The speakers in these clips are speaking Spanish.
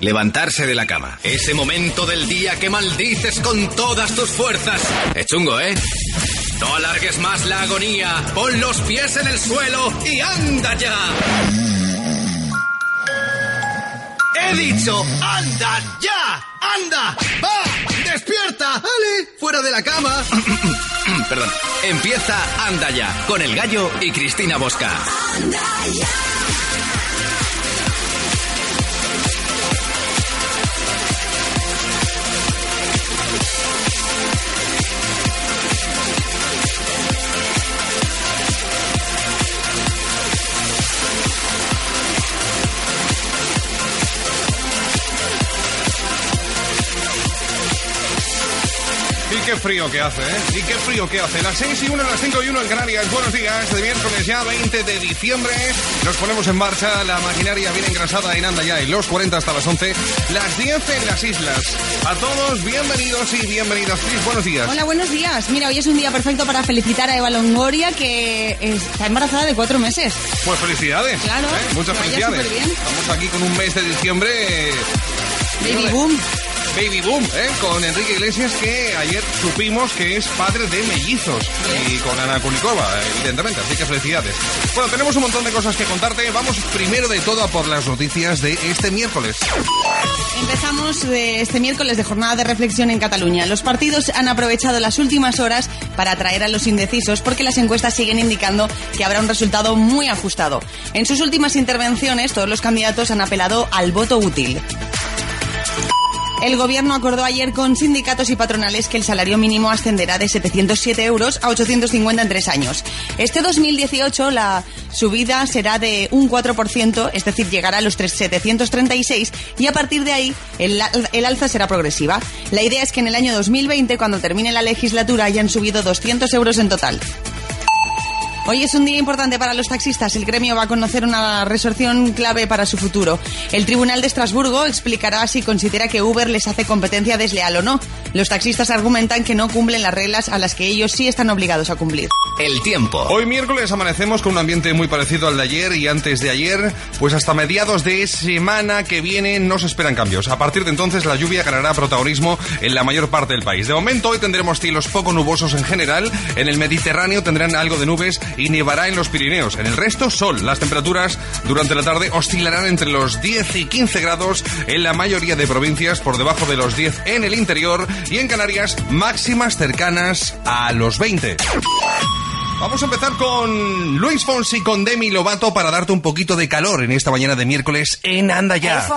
Levantarse de la cama. Ese momento del día que maldices con todas tus fuerzas. Es chungo, ¿eh? No alargues más la agonía. Pon los pies en el suelo y anda ya. He dicho, anda ya. Anda. Va. Despierta. Ale. Fuera de la cama. Perdón. Empieza Anda ya con el gallo y Cristina Bosca. Anda ya. Qué frío que hace, ¿eh? Y qué frío que hace. Las 6 y 1, las 5 y 1 en Canarias. Buenos días, de miércoles ya 20 de diciembre. Nos ponemos en marcha, la maquinaria bien engrasada en Anda ya, y los 40 hasta las 11, las 10 en las islas. A todos, bienvenidos y bienvenidas. Cris, buenos días. Hola, buenos días. Mira, hoy es un día perfecto para felicitar a Eva Longoria, que está embarazada de cuatro meses. Pues felicidades. Claro. ¿eh? Muchas felicidades. Estamos aquí con un mes de diciembre. Baby boom. Baby Boom, ¿eh? con Enrique Iglesias, que ayer supimos que es padre de mellizos. Y con Ana Kunikova, evidentemente. Así que felicidades. Bueno, tenemos un montón de cosas que contarte. Vamos primero de todo a por las noticias de este miércoles. Empezamos este miércoles de jornada de reflexión en Cataluña. Los partidos han aprovechado las últimas horas para atraer a los indecisos porque las encuestas siguen indicando que habrá un resultado muy ajustado. En sus últimas intervenciones, todos los candidatos han apelado al voto útil. El gobierno acordó ayer con sindicatos y patronales que el salario mínimo ascenderá de 707 euros a 850 en tres años. Este 2018 la subida será de un 4%, es decir, llegará a los 736 y a partir de ahí el, el alza será progresiva. La idea es que en el año 2020, cuando termine la legislatura, hayan subido 200 euros en total. Hoy es un día importante para los taxistas. El gremio va a conocer una resolución clave para su futuro. El Tribunal de Estrasburgo explicará si considera que Uber les hace competencia desleal o no. Los taxistas argumentan que no cumplen las reglas a las que ellos sí están obligados a cumplir. El tiempo. Hoy miércoles amanecemos con un ambiente muy parecido al de ayer y antes de ayer, pues hasta mediados de semana que viene no se esperan cambios. A partir de entonces la lluvia ganará protagonismo en la mayor parte del país. De momento hoy tendremos cielos poco nubosos en general. En el Mediterráneo tendrán algo de nubes y nevará en los Pirineos. En el resto, sol. Las temperaturas durante la tarde oscilarán entre los 10 y 15 grados en la mayoría de provincias, por debajo de los 10 en el interior y en Canarias máximas cercanas a los 20. Vamos a empezar con Luis Fonsi con Demi Lovato para darte un poquito de calor en esta mañana de miércoles en Anda Ya. Y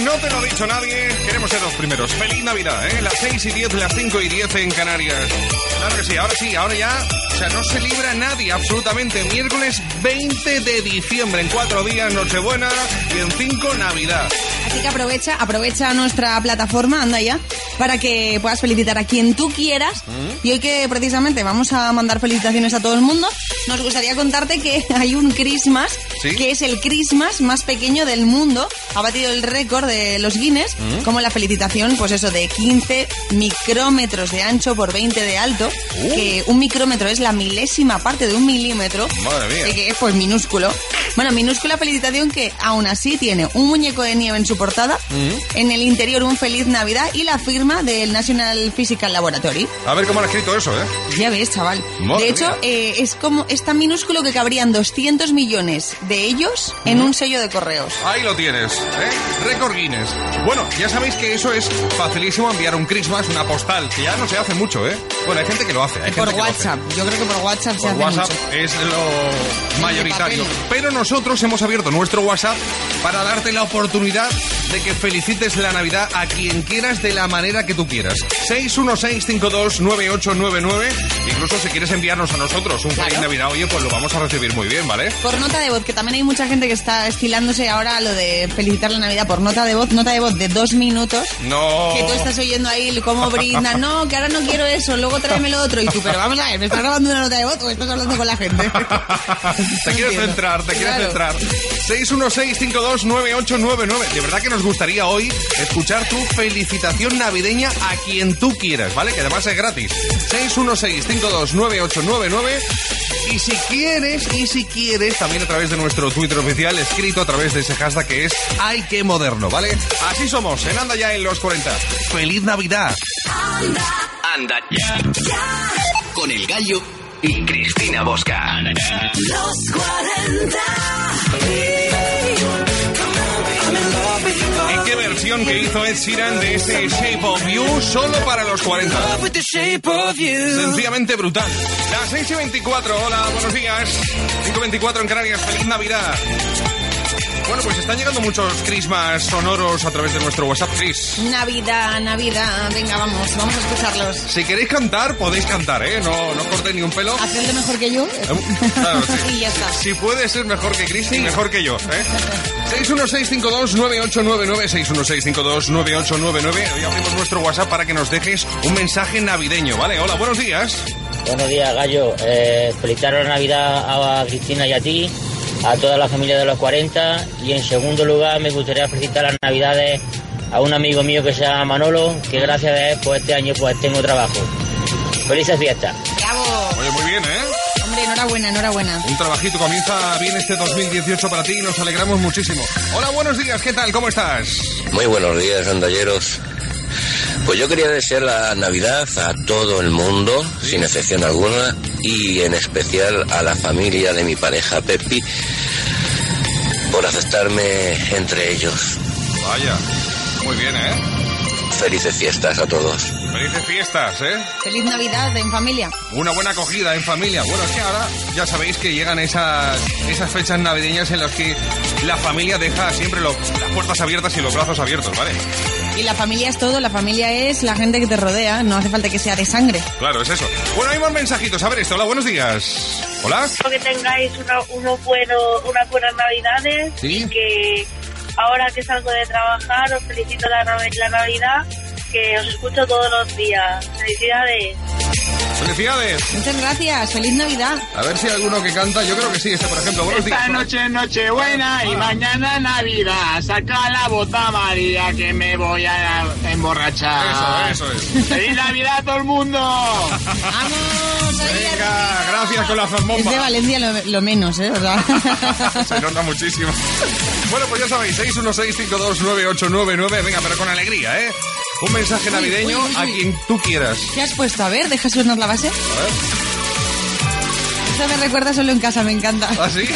si no te lo ha dicho nadie, queremos ser los primeros. Feliz Navidad, ¿eh? Las 6 y 10, las 5 y 10 en Canarias. Claro que sí, ahora sí, ahora ya. O sea, no se libra nadie, absolutamente. Miércoles 20 de diciembre, en cuatro días Nochebuena y en cinco Navidad. Así que aprovecha, aprovecha nuestra plataforma, anda ya, para que puedas felicitar a quien tú quieras. Mm. Y hoy que precisamente vamos a mandar felicitaciones a todo el mundo, nos gustaría contarte que hay un Christmas, ¿Sí? que es el Christmas más pequeño del mundo. Ha batido el récord de los Guinness, Mm. como la felicitación, pues eso, de 15 micrómetros de ancho por 20 de alto, Uh. que un micrómetro es la milésima parte de un milímetro. Madre mía. Así que es pues minúsculo. Bueno, minúscula felicitación que aún así tiene un muñeco de nieve en su portada, Mm. en el interior un feliz Navidad y la firma del National Physical Laboratory. A ver cómo han escrito eso, ¿eh? Ya ves, chaval. Madre de hecho, eh, es como es tan minúsculo que cabrían 200 millones de ellos en un sello de correos. Ahí lo tienes, ¿eh? Récord Guinness. Bueno, ya sabéis que eso es facilísimo enviar un Christmas, una postal, que ya no se hace mucho, ¿eh? Bueno, hay gente que lo hace. Hay por gente que lo hace. WhatsApp. Yo creo que por WhatsApp se Por hace WhatsApp mucho. es lo mayoritario. Pero nosotros hemos abierto nuestro WhatsApp para darte la oportunidad de que felicites la Navidad a quien quieras de la manera que tú quieras. 616529899. Incluso si quieres enviarnos a nosotros un feliz Navidad, oye, pues lo vamos a recibir muy bien, ¿vale? Por nota de voz, que también hay mucha gente que está estilándose ahora lo de felicitar la Navidad por nota de voz, nota de voz de dos minutos. No. Que tú estás oyendo ahí cómo brinda. No, que ahora no quiero eso, luego tráeme lo otro. Y tú, pero vamos a ver, ¿me estás grabando una nota de voz o estás hablando con la gente? te quieres centrar, te quieres centrar. 616529899. De verdad que nos gustaría hoy escuchar tu felicitación navideña a quien tú quieras, ¿vale? Que además es gratis. 616529899. Y si quieres, y si quieres, también a través de nuestro Twitter oficial, escrito a través de ese hashtag que es Ay, qué moderno, ¿vale? Así somos, en Anda ya en los 40. ¡Feliz Navidad! Anda, anda ya. Con el gallo y Cristina Bosca. Los 40. ¿Y qué versión que hizo Ed Sheeran de ese Shape of You solo para los 40? Sencillamente brutal. Las 6 y 24, hola, buenos días. 5 y 24 en Canarias, feliz Navidad. Bueno, pues están llegando muchos crismas sonoros a través de nuestro WhatsApp, Chris. Navidad, Navidad. Venga, vamos, vamos a escucharlos. Si queréis cantar, podéis cantar, ¿eh? No, no cortéis ni un pelo. Hacedlo mejor que yo. Eh, claro, sí. y ya está. Si puede ser mejor que Chris, y mejor que yo, ¿eh? 616529899, 616529899. Hoy abrimos nuestro WhatsApp para que nos dejes un mensaje navideño, ¿vale? Hola, buenos días. Buenos días, Gallo. Eh, felicitar la Navidad a Cristina y a ti a toda la familia de los 40 y en segundo lugar me gustaría felicitar las navidades a un amigo mío que se llama Manolo, que gracias a él pues este año pues tengo trabajo. Felices fiestas. Bravo. Oye, muy bien, ¿eh? Hombre, enhorabuena, enhorabuena. Un trabajito comienza bien este 2018 para ti y nos alegramos muchísimo. Hola, buenos días, ¿qué tal? ¿Cómo estás? Muy buenos días, andalleros. Pues yo quería desear la Navidad a todo el mundo, sin excepción alguna, y en especial a la familia de mi pareja Pepi, por aceptarme entre ellos. Vaya, muy bien, ¿eh? Felices fiestas a todos. Felices fiestas, ¿eh? Feliz Navidad en familia. Una buena acogida en familia. Bueno, es que ahora ya sabéis que llegan esas, esas fechas navideñas en las que la familia deja siempre lo- las puertas abiertas y los brazos abiertos, ¿vale? Y la familia es todo, la familia es la gente que te rodea, no hace falta que sea de sangre. Claro, es eso. Bueno, hay más mensajitos. A ver esto. Hola, buenos días. Hola. Espero que tengáis una, unos buenos, unas buenas navidades Sí. y que ahora que salgo de trabajar os felicito la, nav- la Navidad, que os escucho todos los días. Felicidades. Felicidades. Muchas gracias, feliz Navidad. A ver si hay alguno que canta. Yo creo que sí. Este, por ejemplo. Buenos días. Esta noche es Nochebuena y mañana Navidad. Saca la bota María que me voy a emborrachar. Eso, eso es. ¡Feliz Navidad a todo el mundo! ¡Vamos! ahí Venga, gracias con la Es de zambomba. Valencia lo, lo menos, ¿eh? O sea, Se nota muchísimo. Bueno, pues ya sabéis, 616529899. Venga, pero con alegría, ¿eh? Un mensaje navideño uy, uy, a uy. quien tú quieras. ¿Qué has puesto? A ver, deja sonar la base. A ver. Eso me recuerda solo en casa, me encanta. ¿Ah, sí?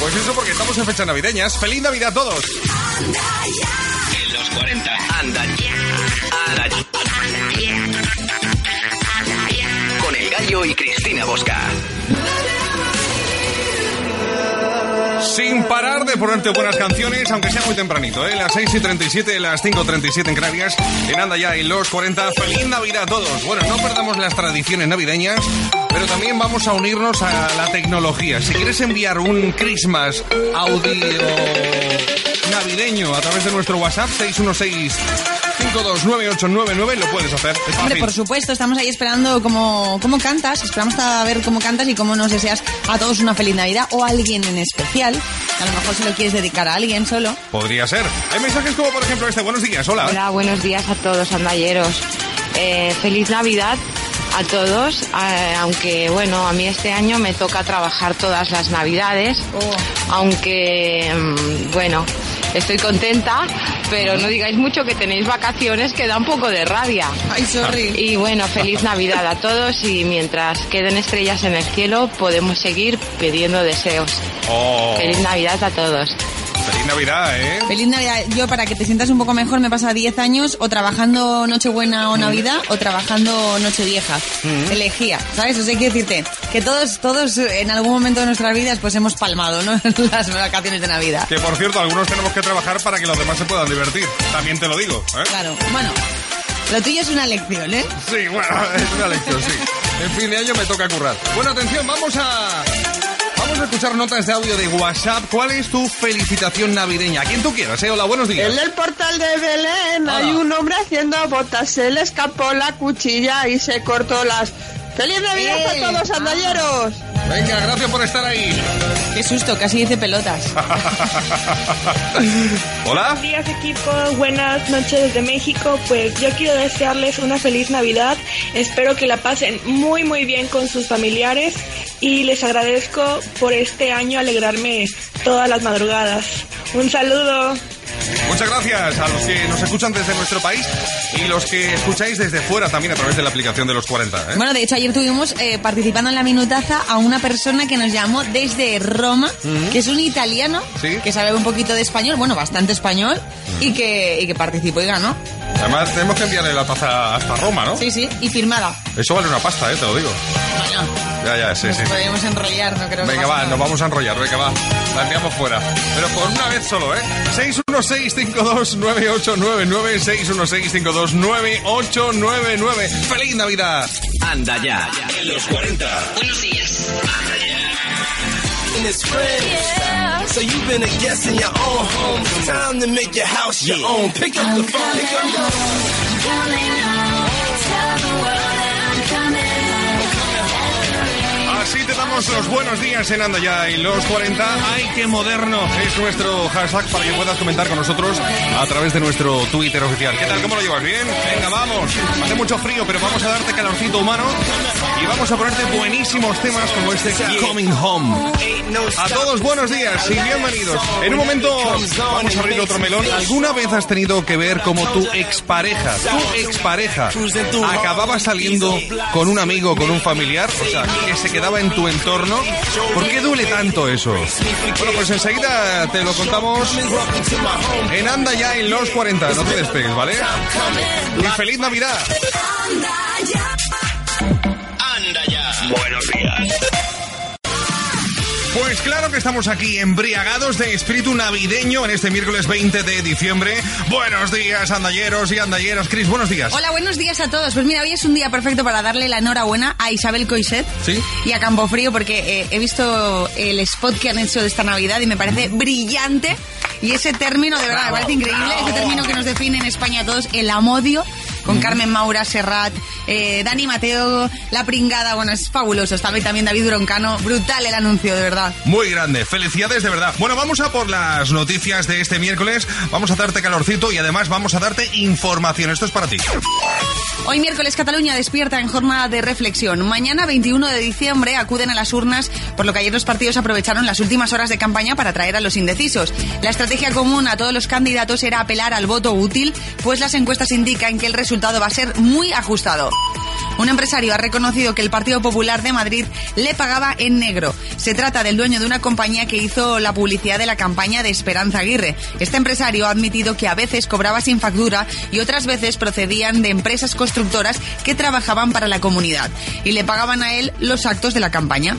Pues eso porque estamos en fechas navideñas. ¡Feliz Navidad a todos! En los 40. Anda ya. Anda ya. Con el gallo y Cristina Bosca. Sin parar de ponerte buenas canciones, aunque sea muy tempranito, ¿eh? Las 6 y 37, las 5 y 37 en Canarias. En Anda ya en los 40. ¡Feliz Navidad a todos! Bueno, no perdamos las tradiciones navideñas, pero también vamos a unirnos a la tecnología. Si quieres enviar un Christmas audio navideño a través de nuestro WhatsApp, 616 529899, lo puedes hacer. Es Hombre, fácil. por supuesto, estamos ahí esperando cómo, cómo cantas, esperamos a ver cómo cantas y cómo nos deseas a todos una feliz Navidad o a alguien en especial. A lo mejor se lo quieres dedicar a alguien solo. Podría ser. Hay mensajes como, por ejemplo, este. Buenos días, hola. Hola, buenos días a todos, andalleros. Eh, feliz Navidad a todos, eh, aunque bueno, a mí este año me toca trabajar todas las Navidades, aunque mm, bueno, estoy contenta, pero no digáis mucho que tenéis vacaciones que da un poco de rabia. Ay, sorry. Y bueno, feliz Navidad a todos y mientras queden estrellas en el cielo podemos seguir pidiendo deseos. Oh. Feliz Navidad a todos. Navidad, ¿eh? Feliz Navidad. Yo, para que te sientas un poco mejor, me pasa 10 años o trabajando Nochebuena o Navidad o trabajando Nochevieja. Mm. Elegía, ¿sabes? O sea, quiero decirte que todos, todos en algún momento de nuestras vidas pues hemos palmado, ¿no? Las vacaciones de Navidad. Que por cierto, algunos tenemos que trabajar para que los demás se puedan divertir. También te lo digo, ¿eh? Claro, bueno, lo tuyo es una lección, ¿eh? Sí, bueno, es una lección, sí. En fin de año me toca currar. Bueno, atención, vamos a... Vamos a escuchar notas de audio de WhatsApp. ¿Cuál es tu felicitación navideña? A quien tú quieras, ¿eh? Hola, buenos días. En el portal de Belén hay un hombre haciendo botas. Se le escapó la cuchilla y se cortó las. ¡Feliz Navidad ¡Eh! a todos, andalleros! Venga, gracias por estar ahí. Qué susto, casi dice pelotas. Hola. Buenos días equipo, buenas noches desde México. Pues yo quiero desearles una feliz Navidad. Espero que la pasen muy muy bien con sus familiares y les agradezco por este año alegrarme todas las madrugadas. Un saludo. Muchas gracias a los que nos escuchan desde nuestro país y los que escucháis desde fuera también a través de la aplicación de los 40. ¿eh? Bueno, de hecho, ayer tuvimos eh, participando en la minutaza a una persona que nos llamó desde Roma, Ujú. que es un italiano, Sí. que sabe un poquito de español, bueno, bastante español, y, que, y que participó y ganó. Además, tenemos que enviarle la taza hasta Roma, ¿no? Sí, sí, y firmada. Eso vale una pasta, ¿eh? Te lo digo. Bueno, Ya, ya, sí, nos sí. podemos enrollar, no creo que Venga, pase va, nada. nos vamos a enrollar, venga, va. La enviamos fuera. Pero por una vez solo, ¿eh? 616-529899, 616-529899. ¡Feliz Navidad! Anda ya. En los 40. Buenos días. And it's friends. So you've been a guest in your own home. It's time to make your house your own. Pick up the phone. Pick up the Así te damos los buenos días en Anda Ya y los 40. ¡Ay, qué moderno! Es nuestro hashtag para que puedas comentar con nosotros a través de nuestro Twitter oficial. ¿Qué tal? ¿Cómo lo llevas? ¿Bien? Venga, vamos. Hace mucho frío, pero vamos a darte calorcito humano y vamos a ponerte buenísimos temas como este Coming Home. A todos buenos días y bienvenidos. En un momento vamos a abrir otro melón. ¿Alguna vez has tenido que ver como tu expareja, tu expareja, acababa saliendo con un amigo, con un familiar? O sea, que se quedaba en tu entorno. ¿Por qué duele tanto eso? Bueno, pues enseguida te lo contamos en Anda ya en los 40. No te despegues, ¿vale? Y feliz Navidad. Anda ya. Buenos días. Pues claro que estamos aquí embriagados de espíritu navideño en este miércoles 20 de diciembre. Buenos días, andalleros y andalleras. Cris, buenos días. Hola, buenos días a todos. Pues mira, hoy es un día perfecto para darle la enhorabuena a Isabel Coiset ¿Sí? y a Campofrío porque eh, he visto el spot que han hecho de esta Navidad y me parece brillante. Y ese término, de verdad, me parece increíble. Ese término que nos define en España a todos, el amodio, con Carmen Maura, Serrat, eh, Dani Mateo, La Pringada. Bueno, es fabuloso. Está ahí también David Broncano. Brutal el anuncio, de verdad. Muy grande, felicidades de verdad. Bueno, vamos a por las noticias de este miércoles. Vamos a darte calorcito y además vamos a darte información. Esto es para ti. Hoy miércoles Cataluña despierta en jornada de reflexión. Mañana 21 de diciembre acuden a las urnas, por lo que ayer los partidos aprovecharon las últimas horas de campaña para atraer a los indecisos. La estrategia común a todos los candidatos era apelar al voto útil, pues las encuestas indican que el resultado va a ser muy ajustado. Un empresario ha reconocido que el Partido Popular de Madrid le pagaba en negro. Se trata del dueño de una compañía que hizo la publicidad de la campaña de Esperanza Aguirre. Este empresario ha admitido que a veces cobraba sin factura y otras veces procedían de empresas constructoras que trabajaban para la comunidad y le pagaban a él los actos de la campaña.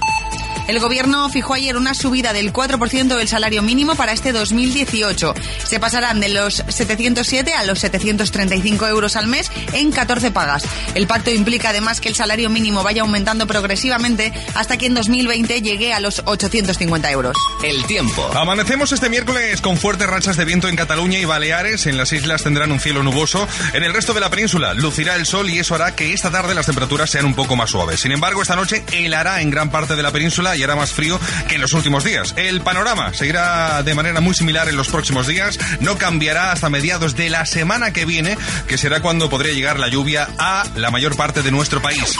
El gobierno fijó ayer una subida del 4% del salario mínimo para este 2018. Se pasarán de los 707 a los 735 euros al mes en 14 pagas. El pacto implica además que el salario mínimo vaya aumentando progresivamente hasta que en 2020 llegue a los 850 euros. El tiempo. Amanecemos este miércoles con fuertes rachas de viento en Cataluña y Baleares. En las islas tendrán un cielo nuboso. En el resto de la península lucirá el sol y eso hará que esta tarde las temperaturas sean un poco más suaves. Sin embargo, esta noche helará en gran parte de la península y hará más frío que en los últimos días. El panorama seguirá de manera muy similar en los próximos días. No cambiará hasta mediados de la semana que viene, que será cuando podría llegar la lluvia a la mayor parte de nuestro país.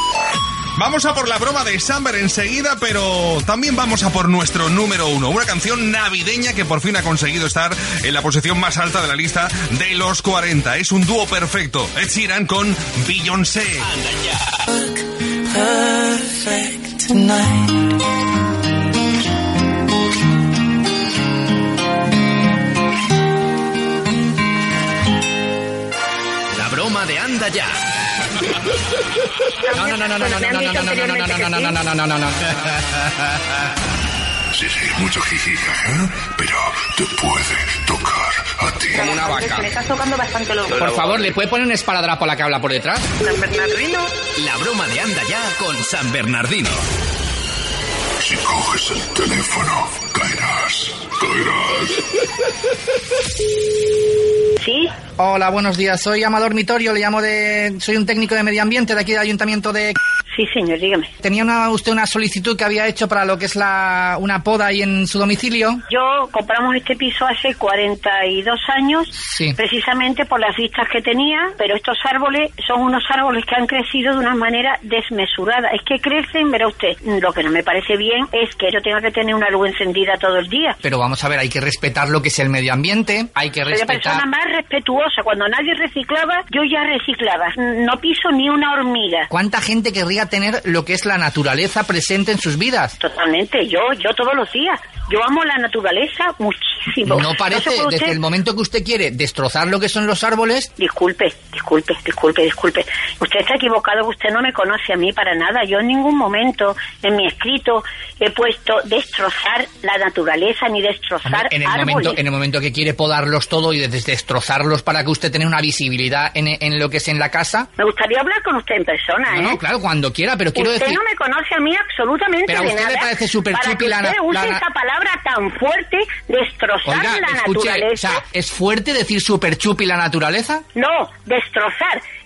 Vamos a por la broma de Summer enseguida, pero también vamos a por nuestro número uno. Una canción navideña que por fin ha conseguido estar en la posición más alta de la lista de los 40. Es un dúo perfecto. Ed Sheeran con Beyoncé. perfect. tonight. Ya. No, no, no, no, no, no, no, no, no, no, no, no, no, no, no, no, no, no, no, no. Sí, sí, mucho jiji, jaja, pero te puede tocar a ti. Como una vaca. Me estás tocando bastante los Por favor, ¿le puede poner un esparadrapo a la que habla por detrás? San Bernardino. La broma de anda ya con San Bernardino. Si coges el teléfono, caerás, caerás. ¿Sí? Hola, buenos días. Soy Amador Mitorio, le llamo de... Soy un técnico de medio ambiente de aquí del Ayuntamiento de... Sí, señor, dígame. Tenía una, usted una solicitud que había hecho para lo que es la una poda ahí en su domicilio. Yo compramos este piso hace 42 años, Sí. precisamente por las vistas que tenía, pero estos árboles son unos árboles que han crecido de una manera desmesurada. Es que crecen, verá usted, lo que no me parece bien es que yo tenga que tener una luz encendida todo el día. Pero vamos a ver, hay que respetar lo que es el medio ambiente, hay que Soy la respetar... persona más respetuosa. Cuando nadie reciclaba, yo ya reciclaba. No piso ni una hormiga. ¿Cuánta gente querría tener lo que es la naturaleza presente en sus vidas? Totalmente, yo, yo todos los días. Yo amo la naturaleza muchísimo. No parece, desde usted- el momento que usted quiere destrozar lo que son los árboles... Disculpe, disculpe, disculpe, disculpe. Usted está equivocado, usted no me conoce a mí para nada. Yo en ningún momento en mi escrito he puesto destrozar la naturaleza ni destrozar En el, árboles. momento, en el momento que quiere podarlos todo y des- destrozarlos para que usted tenga una visibilidad en, en lo que es en la casa... Me gustaría hablar con usted en persona, ¿eh? No, no, claro, cuando quiera, pero quiero usted decir... no me conoce a mí absolutamente Pero a de usted le nada. parece súper para chupi que la usted use la esa palabra tan fuerte, destrozar Oiga, la escuche, o naturaleza. sea, ¿es fuerte decir super chupi la naturaleza? No, destrozar.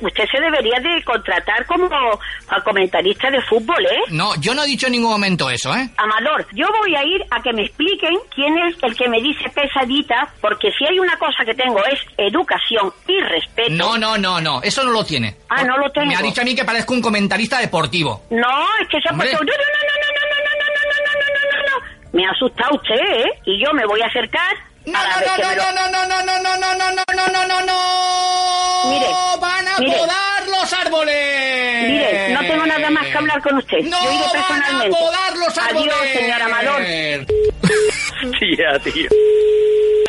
usted se debería de contratar como comentarista de fútbol, ¿eh? No, yo no he dicho en ningún momento eso, ¿eh? Amador, yo voy a ir a que me expliquen quién es el que me dice pesadita, porque si hay una cosa que tengo es educación y respeto. No, no, no, no, eso no lo tiene. Ah, no lo tengo. Me ha dicho a mí que parezco un comentarista deportivo. No, es que se ha puesto... No, no, no, no, no, no, no, no, no, no, no, no, no, no. Me ha asustado usted, ¿eh? Y yo me voy a acercar... No, no, no, no, no, no, no, no, no, no, no, no, no, no, no, no. Mire, van a mire. podar los árboles. Mire, no tengo nada más que hablar con usted. No yo iré van a personalmente. podar los árboles. Adiós, señor Amador. Tía, tío.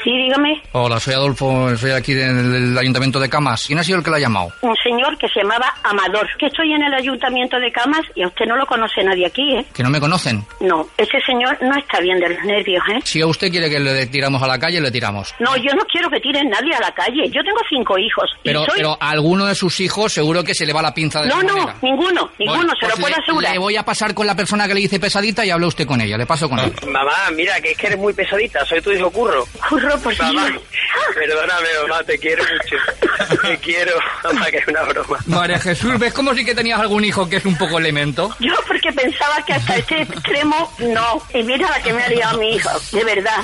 Sí, dígame. Hola, soy Adolfo, soy aquí del, del Ayuntamiento de Camas. ¿Quién ha sido el que la ha llamado? Un señor que se llamaba Amador. Que estoy en el ayuntamiento de Camas y a usted no lo conoce nadie aquí, ¿eh? Que no me conocen. No, ese señor no está bien de los nervios, ¿eh? Si a usted quiere que le tiramos a la calle, le tiramos. No, yo no quiero que tiren nadie a la calle. Yo tengo cinco hijos. y Pero, soy... pero a alguno de sus hijos seguro que se le va la pinza de No, no, manera. ninguno, ninguno, Bueno, se lo pues puedo le- asegurar. Le voy a pasar con la persona que le dice pesadita y habla usted con ella. Le paso con ella. Mamá, mira, que es que eres muy pesadita. Soy tu hijo Curro. Curro, por Mamá, perdóname, mamá, te quiero mucho. Te quiero, mamá, que es una broma. María Jesús, ¿ves como si que tenías algún hijo que es un poco elemento? Yo porque pensaba que hasta este extremo no. Y mira la que me ha liado mi hijo, de verdad.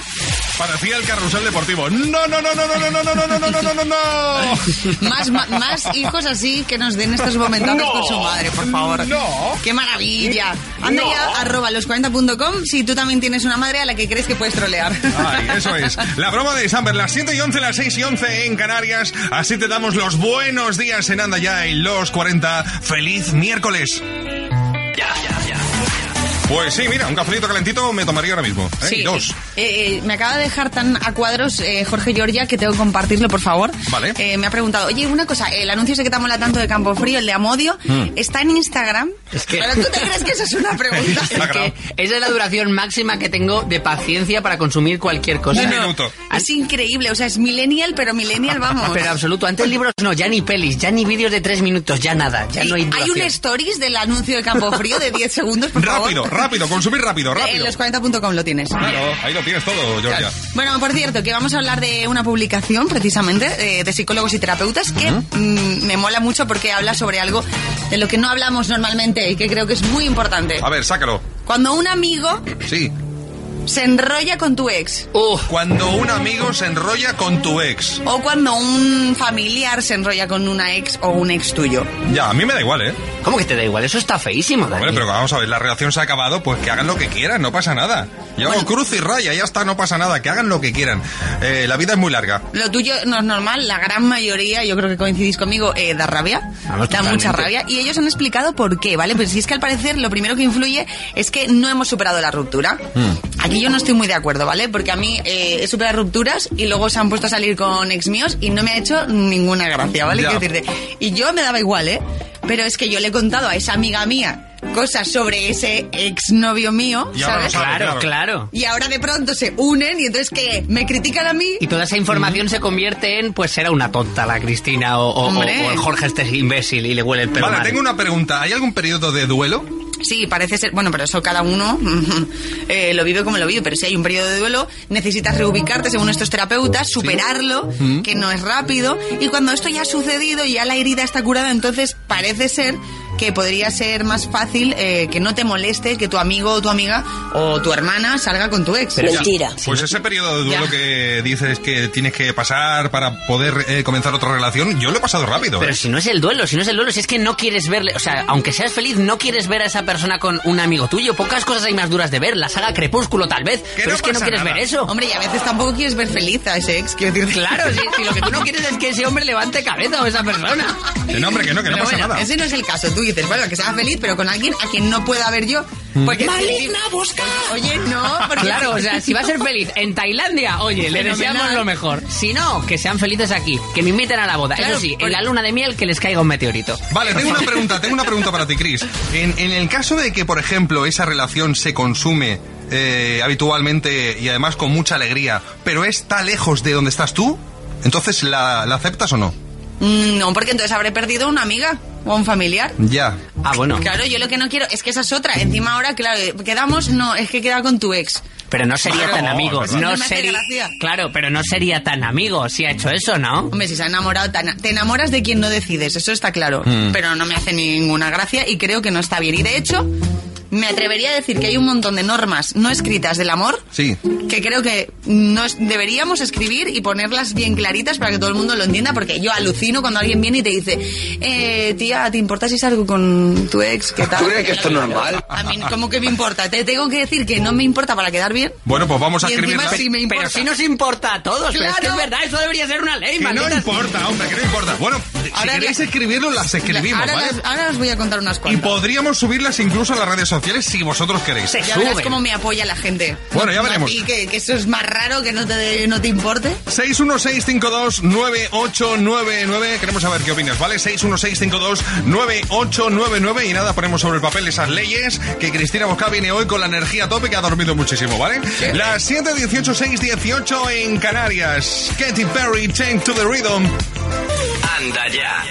Parecía el carrusel deportivo. No, no, no, no, no, no, no, no, no, no, no, no, no, no. Más, más hijos así que nos den estos momentazos No. con su madre, por favor. No. ¡Qué maravilla! Anda No. ya, arroba los40.com si tú también tienes una madre a la que crees que puedes trolear. Ay, eso es. La broma de Samber, las 7 y 11, las 6 y 11 en Canarias. Así te damos los buenos días en Anda Ya en los 40. ¡Feliz miércoles! Pues sí, mira, un cafelito calentito me tomaría ahora mismo. ¿eh? Sí, Y dos. eh, eh, me acaba de dejar tan a cuadros eh, Jorge Giorgia que tengo que compartirlo, por favor. Vale. Eh, me ha preguntado, oye, una cosa, el anuncio ese que te mola tanto de Campo Frío, el de Amodio, Mm. ¿está en Instagram? Es que- ¿Pero tú te crees que eso es una pregunta? Es que esa es la duración máxima que tengo de paciencia para consumir cualquier cosa. No, no, Es increíble, o sea, es millennial, pero millennial vamos. Pero absoluto, antes libros no, ya ni pelis, ya ni vídeos de tres minutos, ya nada, ya no hay Hay un stories del anuncio de Campo Frío de 10 segundos, por favor. Rápido, consumir rápido, En rápido. los40.com lo tienes. Claro, ahí lo tienes todo, Georgia. Bueno, por cierto, que vamos a hablar de una publicación precisamente eh, de psicólogos y terapeutas que mm, me mola mucho porque habla sobre algo de lo que no hablamos normalmente y que creo que es muy importante. A ver, sácalo. Cuando un amigo Sí. Se enrolla con tu ex. Cuando un amigo se enrolla con tu ex. O cuando un familiar se enrolla con una ex o un ex tuyo. Ya, a mí me da igual, ¿eh? ¿Cómo que te da igual? Eso está feísimo, Dani. Hombre, pero vamos a ver, la relación se ha acabado, pues que hagan lo que quieran, no pasa nada. Yo hago cruz y raya, ya está, no pasa nada, que hagan lo que quieran. Eh, la vida es muy larga. Lo tuyo no es normal, la gran mayoría, yo creo que coincidís conmigo, eh, da rabia. Vamos, da totalmente. mucha rabia. Y ellos han explicado por qué, ¿vale? Pues si es que al parecer lo primero que influye es que no hemos superado la ruptura. Aquí yo no estoy muy de acuerdo, ¿vale? Porque a mí eh, he superado rupturas y luego se han puesto a salir con ex míos y no me ha hecho ninguna gracia, ¿vale? Quiero decirte. Y yo me daba igual, ¿eh? Pero es que yo le he contado a esa amiga mía cosas sobre ese exnovio mío, Y ¿sabes? sabe, Claro, claro. Y ahora de pronto se unen y entonces ¿qué? ¿Me critican a mí? Y toda esa información se convierte en, pues era una tonta la Cristina o, o- Hombre. o el Jorge este imbécil y le huele el pelo Vale, mal. tengo una pregunta. ¿Hay algún periodo de duelo? Sí, parece ser, bueno, pero eso cada uno eh, lo vive como lo vive, pero si hay un periodo de duelo, necesitas reubicarte según estos terapeutas, superarlo, que no es rápido, y cuando esto ya ha sucedido y ya la herida está curada, entonces parece ser que podría ser más fácil eh, que no te moleste que tu amigo o tu amiga o tu hermana salga con tu ex. Ya. Pues ese periodo de duelo Ya. que dices que tienes que pasar para poder eh, comenzar otra relación, yo lo he pasado rápido. Pero ¿eh? si no es el duelo, si no es el duelo, si es que no quieres verle, o sea, aunque seas feliz, no quieres ver a esa persona con un amigo tuyo. Pocas cosas hay más duras de ver. La saga Crepúsculo, tal vez. pero no es que no quieres nada. ver eso. Hombre, y a veces tampoco quieres ver feliz a ese ex, quiero decir. Claro, si, si lo que tú no quieres es que ese hombre levante cabeza o esa persona. Que no, hombre, que no, que no Pero pasa bueno, nada. ese no es el caso. Tú dices, bueno, que sea feliz, pero con alguien a quien no pueda ver yo. Mm. Porque Maligna busca. Oye, no, porque Claro, o sea, si va a ser feliz en Tailandia, oye, le deseamos lo mejor. Si no, que sean felices aquí, que me inviten a la boda. Claro, Eso sí, porque- en la luna de miel que les caiga un meteorito. Vale, tengo una pregunta, tengo una pregunta para ti, Chris. En, en el caso de que, por ejemplo, esa relación se consume eh, habitualmente y además con mucha alegría, pero está lejos de donde estás tú, entonces ¿la, la aceptas o no? Mm, No, porque entonces habré perdido una amiga o un familiar. Ya. Ah, bueno. Claro, yo lo que no quiero es que esa es otra. Encima ahora, claro, quedamos, no, es que queda con tu ex. Pero no sería tan amigo. eso No sería. Claro, pero no sería tan amigo si ha hecho eso, ¿no? Hombre, si se ha enamorado, tan- te enamoras de quien no decides, eso está claro. Mm. Pero no me hace ninguna gracia y creo que no está bien. Y de hecho, me atrevería a decir que hay un montón de normas no escritas del amor Sí. que creo que nos deberíamos escribir y ponerlas bien claritas para que todo el mundo lo entienda, porque yo alucino cuando alguien viene y te dice, eh, tía, ¿te importa si salgo con tu ex? ¿Qué tal? ¿Tú crees que esto es normal? A mí, ¿cómo que me importa? ¿Te tengo que decir que no me importa para quedar bien? Bueno, pues vamos a Y sí me importa. Pero si nos importa a todos, pero es que es Claro. verdad, eso debería ser una ley, Que no importa, hombre, que no importa. Bueno, si Ahora queréis la- escribirlo, las escribimos, ahora, ¿vale? las- ahora os voy a contar unas Y cuantas. podríamos subirlas incluso a las redes sociales si vosotros queréis. ya verás cómo me apoya la gente. Bueno, ya ¿A veremos. ti que, que eso es más raro que no te, no te importe? 616529899. Queremos saber qué opinas, ¿vale? 616529899. Y nada, ponemos sobre el papel esas leyes que Cristina Bosca viene hoy con la energía a tope que ha dormido muchísimo, ¿vale? Las 7.18, 6.18 en Canarias. Katy Perry, Take to the Rhythm. Anda ya.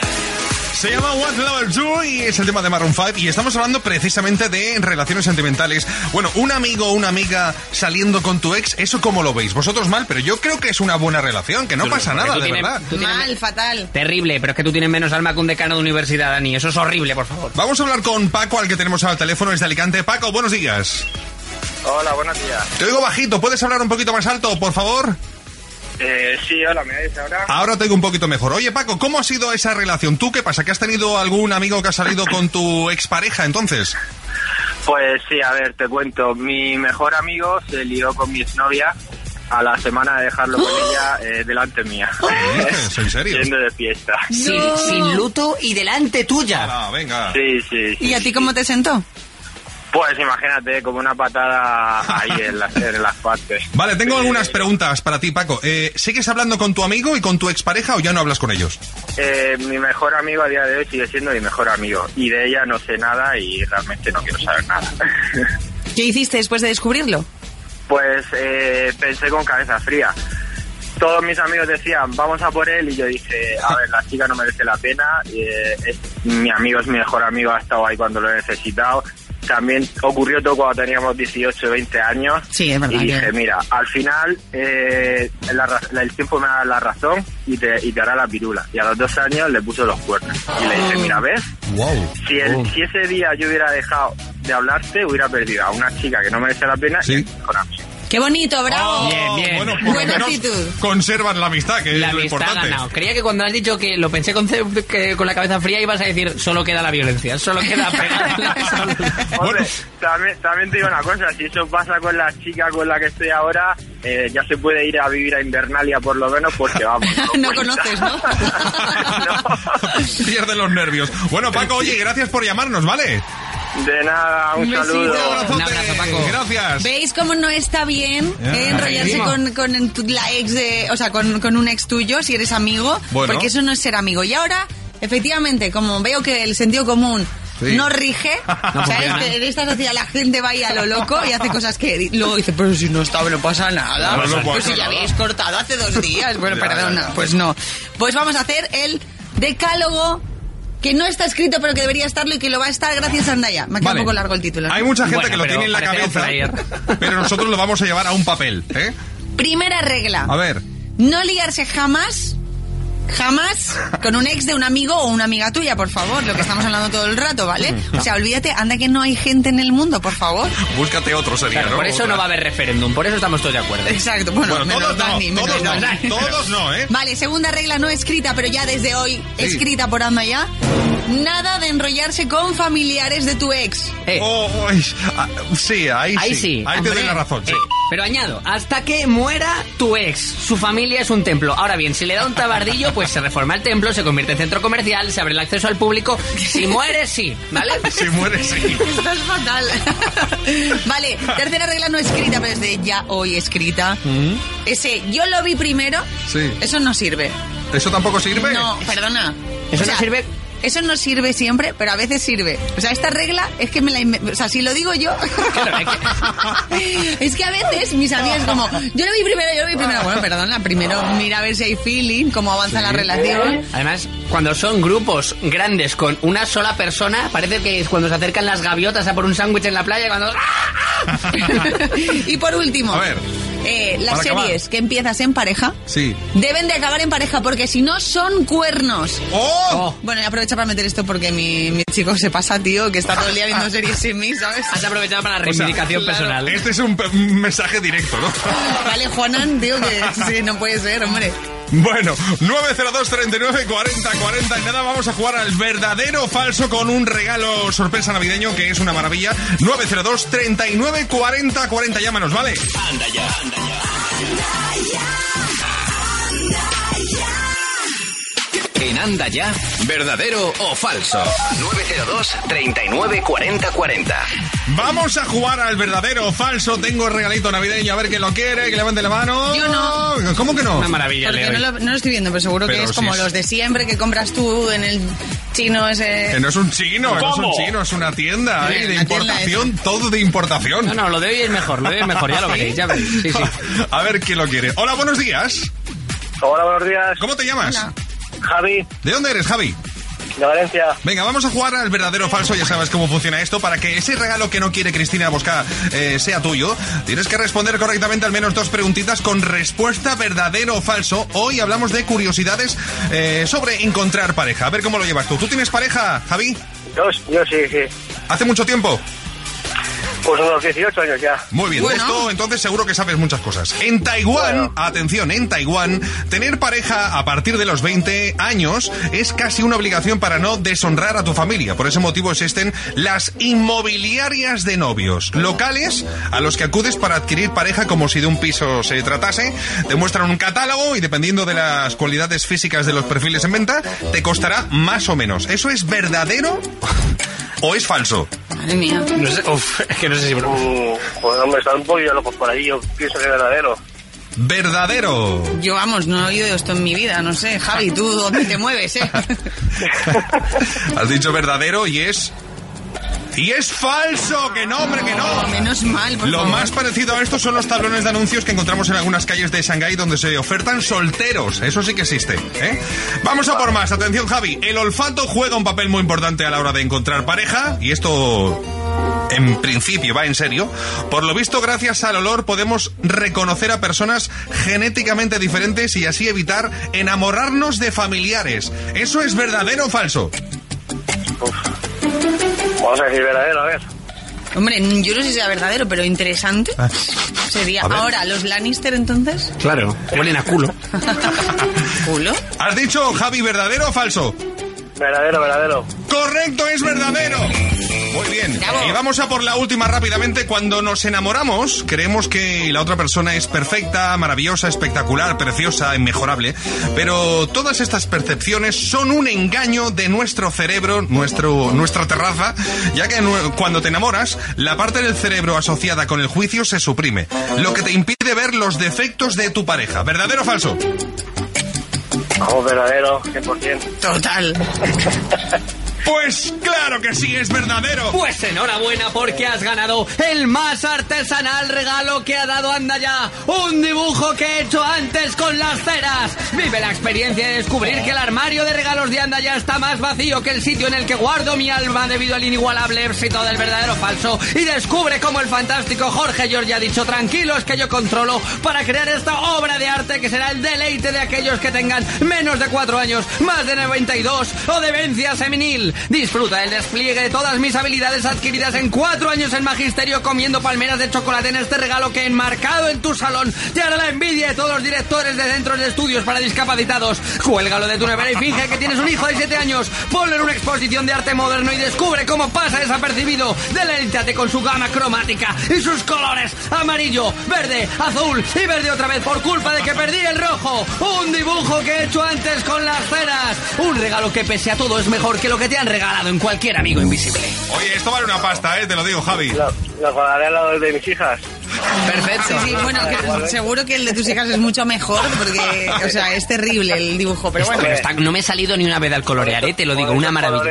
Se llama What Lover Do y es el tema de Maroon 5 y estamos hablando precisamente de relaciones sentimentales. Bueno, un amigo o una amiga saliendo con tu ex, ¿eso cómo lo veis? Vosotros mal, pero yo creo que es una buena relación, que no pasa nada, de tienes- verdad. Mal, fatal. Terrible, pero es que tú tienes menos alma que un decano de universidad, Dani. Eso es horrible, por favor. Vamos a hablar con Paco, al que tenemos al teléfono desde Alicante. Paco, buenos días. Hola, buenos días. Te oigo bajito, ¿puedes hablar un poquito más alto, por favor? Eh, sí, hola, ¿me oís ahora? Ahora te oigo un poquito mejor. Oye, Paco, ¿cómo ha sido esa relación? ¿Tú qué pasa? ¿Que has tenido algún amigo que ha salido con tu expareja entonces? Pues sí, a ver, te cuento. Mi mejor amigo se lió con mi exnovia a la semana de dejarlo con ella eh, delante mía. dices? ¿En serio? Yendo de fiesta. Sin, sin luto y delante tuya. Ah, venga. Sí, sí, sí. ¿Y a ti cómo te sentó? Pues imagínate, como una patada ahí en las, en las partes. Vale, tengo algunas preguntas para ti, Paco. Eh, ¿Sigues hablando con tu amigo y con tu expareja o ya no hablas con ellos? Eh, mi mejor amigo a día de hoy sigue siendo mi mejor amigo. Y de ella no sé nada y realmente no quiero saber nada. ¿Qué hiciste después de descubrirlo? Pues eh, pensé con cabeza fría. Todos mis amigos decían, vamos a por él, y yo dije, a ver, la chica no merece la pena, eh, es, mi amigo es mi mejor amigo, ha estado ahí cuando lo he necesitado. También ocurrió todo cuando teníamos 18, 20 años. Sí, es verdad Y que- dije, mira, al final eh, la ra- la- el tiempo me da la razón y te, y te hará la pirula. Y a los dos años le puso los cuernos. Y le dije, mira, ¿ves? Wow. Si, el, si ese día yo hubiera dejado de hablarte, hubiera perdido a una chica que no merece la pena y mi mejor amigo. Qué bonito, bravo. Bien, bien. Bueno, por lo Buena menos actitud. conservan la amistad, que La es lo amistad ha importante. ganado. Creía que cuando has dicho que lo pensé con, ce- que con la cabeza fría ibas a decir solo queda la violencia, solo queda pegar. Hombre, también, también te digo una cosa, si eso pasa con la chica con la que estoy ahora, eh, ya se puede ir a vivir a Invernalia por lo menos porque vamos. No conoces, ¿no? Pierden los nervios. Bueno, Paco, oye, gracias por llamarnos, ¿vale? De nada, un, Un besito. saludo. Un abrazo, Paco. Gracias. ¿Veis cómo no está bien Ya, eh, enrollarse con, con la ex de, o sea, con, con un ex tuyo si eres amigo? Bueno. Porque eso no es ser amigo. Y ahora, efectivamente, como veo que el sentido común Sí. no rige, No o sea, funciona. es que en esta sociedad la gente va ahí a lo loco y hace cosas que luego dice, pero si no estaba, no pasa nada. No, no pues si nada. habéis cortado hace dos días. Bueno, Ya, perdona, ya, ya. pues no. Pues vamos a hacer el decálogo que no está escrito pero que debería estarlo y que lo va a estar gracias a Andaya. Me ha quedado Vale. un poco largo el título. ¿no? Hay mucha gente Bueno, que lo tiene en la cabeza, pero nosotros lo vamos a llevar a un papel, ¿eh? Primera regla. A ver. No liarse jamás, jamás con un ex de un amigo o una amiga tuya, por favor, lo que estamos hablando todo el rato, ¿vale? O sea, olvídate, anda que no hay gente en el mundo, por favor. Búscate otro sería, Claro, ¿no? por eso no va a haber referéndum, por eso estamos todos de acuerdo. Exacto, bueno, Bueno, menos todos no, Dani, menos todos no, Dani. todos no, ¿eh? Vale, segunda regla no escrita, pero ya desde hoy Sí. escrita por Anda ya. Nada de enrollarse con familiares de tu ex. Eh, Oh, ah, sí, ahí, Ahí sí. sí. Ahí te doy la razón, sí. Eh, pero añado, hasta que muera tu ex, su familia es un templo. Ahora bien, si le da un tabardillo, pues se reforma el templo, se convierte en centro comercial, se abre el acceso al público. Si muere, sí, ¿vale? Si mueres, sí. Estás fatal. vale, tercera regla no escrita, pero desde ya hoy escrita. Ese yo lo vi primero, Sí. eso no sirve. ¿Eso tampoco sirve? No, perdona. Eso O no sirve. Eso no sirve siempre, pero a veces sirve. O sea, esta regla es que me la O sea, si lo digo yo. es que a veces mis amigas como, yo lo vi primero, yo lo vi primero. Bueno, perdona, primero mira a ver si hay feeling, cómo avanza la relación. Además, cuando son grupos grandes con una sola persona, parece que es cuando se acercan las gaviotas a por un sándwich en la playa, cuando... y por último, A ver, eh, las para acabar. series que empiezas en pareja Sí. deben de acabar en pareja porque si no son cuernos. ¡Oh! Bueno, y aprovecho para meter esto porque mi, mi chico se pasa, tío, que está todo el día viendo series sin mí, ¿sabes? Has aprovechado para la O sea, reivindicación claro. personal. Este es un, mensaje directo, ¿no? Vale, Juanan, tío, que sí, no puede ser, hombre. Bueno, 902 39 40 40 y nada, vamos a jugar al verdadero o falso con un regalo sorpresa navideño que es una maravilla. 902 39 40 40, llámanos, ¿vale? Anda ya, anda En Anda Ya, verdadero o falso. 902 39 40 40. Vamos a jugar al verdadero o falso. Tengo el regalito navideño, a ver quién lo quiere, que levante la mano. Yo no. ¿Cómo que no? Una maravilla, Porque Leo. no lo, no lo estoy viendo, pero seguro Pero que es si como es- los de siempre que compras tú en el chino ese... Que no es un chino, no es un chino, es una tienda Sí, ahí de importación, todo de importación. No, no, lo de hoy es mejor, lo de hoy es mejor, ya lo veréis, ya veréis. Sí, sí. A ver quién lo quiere. Hola, buenos días. Hola, buenos días. ¿Cómo te llamas? Hola. Javi, ¿De dónde eres, Javi? de Valencia. Venga, vamos a jugar al verdadero o falso. Ya sabes cómo funciona esto. Para que ese regalo que no quiere Cristina Bosca eh, sea tuyo, tienes que responder correctamente al menos dos preguntitas con respuesta verdadero o falso. Hoy hablamos de curiosidades eh, sobre encontrar pareja. A ver cómo lo llevas tú. ¿Tú tienes pareja, Javi? Yo, yo sí, sí. ¿Hace mucho tiempo? Pues unos 18 años ya. Muy bien, Bueno. esto entonces seguro que sabes muchas cosas. En Taiwán, atención, en Taiwán, tener pareja a partir de los 20 años es casi una obligación para no deshonrar a tu familia. Por ese motivo existen las inmobiliarias de novios, locales a los que acudes para adquirir pareja como si de un piso se tratase. Te muestran un catálogo y dependiendo de las cualidades físicas de los perfiles en venta, te costará más o menos. ¿Eso es verdadero o es falso? Madre mía. No sé, uf, es que no sé si... Mm, pues hombre, están un poquillo locos por ahí. Yo pienso que es verdadero. Verdadero. Yo, vamos, no he oído esto en mi vida, no sé. Javi, ¿tú dónde te mueves, eh? Has dicho verdadero y es. Y es falso, que no, hombre, que no. Menos mal, por Lo favor. más parecido a esto son los tablones de anuncios que encontramos en algunas calles de Shanghái donde se ofertan solteros. Eso sí que existe. ¿eh? Vamos a por más. Atención, Javi. El olfato juega un papel muy importante a la hora de encontrar pareja. Y esto, en principio, va en serio. Por lo visto, gracias al olor podemos reconocer a personas genéticamente diferentes y así evitar enamorarnos de familiares. ¿Eso es verdadero o falso? Vamos a decir verdadero, a ver. Hombre, yo no sé si sea verdadero, pero interesante sería. A ver. Ahora, ¿los Lannister entonces? Claro, huelen a culo. ¿Culo? ¿Has dicho, Javi, verdadero o falso? Verdadero, verdadero. Correcto, es verdadero. Muy bien. Y vamos a por la última rápidamente. Cuando nos enamoramos, creemos que la otra persona es perfecta, maravillosa, espectacular, preciosa, inmejorable. Pero todas estas percepciones son un engaño de nuestro cerebro, nuestro, nuestra terraza, ya que cuando te enamoras, la parte del cerebro asociada con el juicio se suprime, lo que te impide ver los defectos de tu pareja. ¿Verdadero o falso? Vamos, verdadero, 100%. Total. Pues claro que sí, es verdadero. Pues enhorabuena porque has ganado el más artesanal regalo que ha dado Anda ya. Un dibujo que he hecho antes con las ceras. Vive la experiencia de descubrir que el armario de regalos de Anda ya está más vacío que el sitio en el que guardo mi alma debido al inigualable éxito del verdadero falso. Y descubre cómo el fantástico Jorge George ha dicho tranquilos que yo controlo para crear esta obra de arte que será el deleite de aquellos que tengan menos de 4 años, más de 92 o demencia seminil. Disfruta del despliegue de todas mis habilidades adquiridas en 4 años en magisterio comiendo palmeras de chocolate en este regalo que enmarcado en tu salón te hará la envidia de todos los directores de centros de estudios para discapacitados. Cuélgalo de tu nevera y finge que tienes un hijo de 7 años. Ponlo en una exposición de arte moderno y descubre cómo pasa desapercibido. Deleítate con su gama cromática y sus colores amarillo, verde, azul y verde otra vez por culpa de que perdí el rojo. Un dibujo que he hecho antes con las ceras. Un regalo que pese a todo es mejor que lo que te han regalado en cualquier amigo invisible. Oye, esto vale una pasta, ¿eh? Te lo digo, Javi. Lo, lo guardaré al lado de mis hijas. Perfecto. Sí, sí, bueno, que seguro que el de tus hijas es mucho mejor porque, o sea, es terrible el dibujo, pero bueno. Pero está- no me he salido ni una vez al colorear, ¿eh? te lo digo, una maravilla.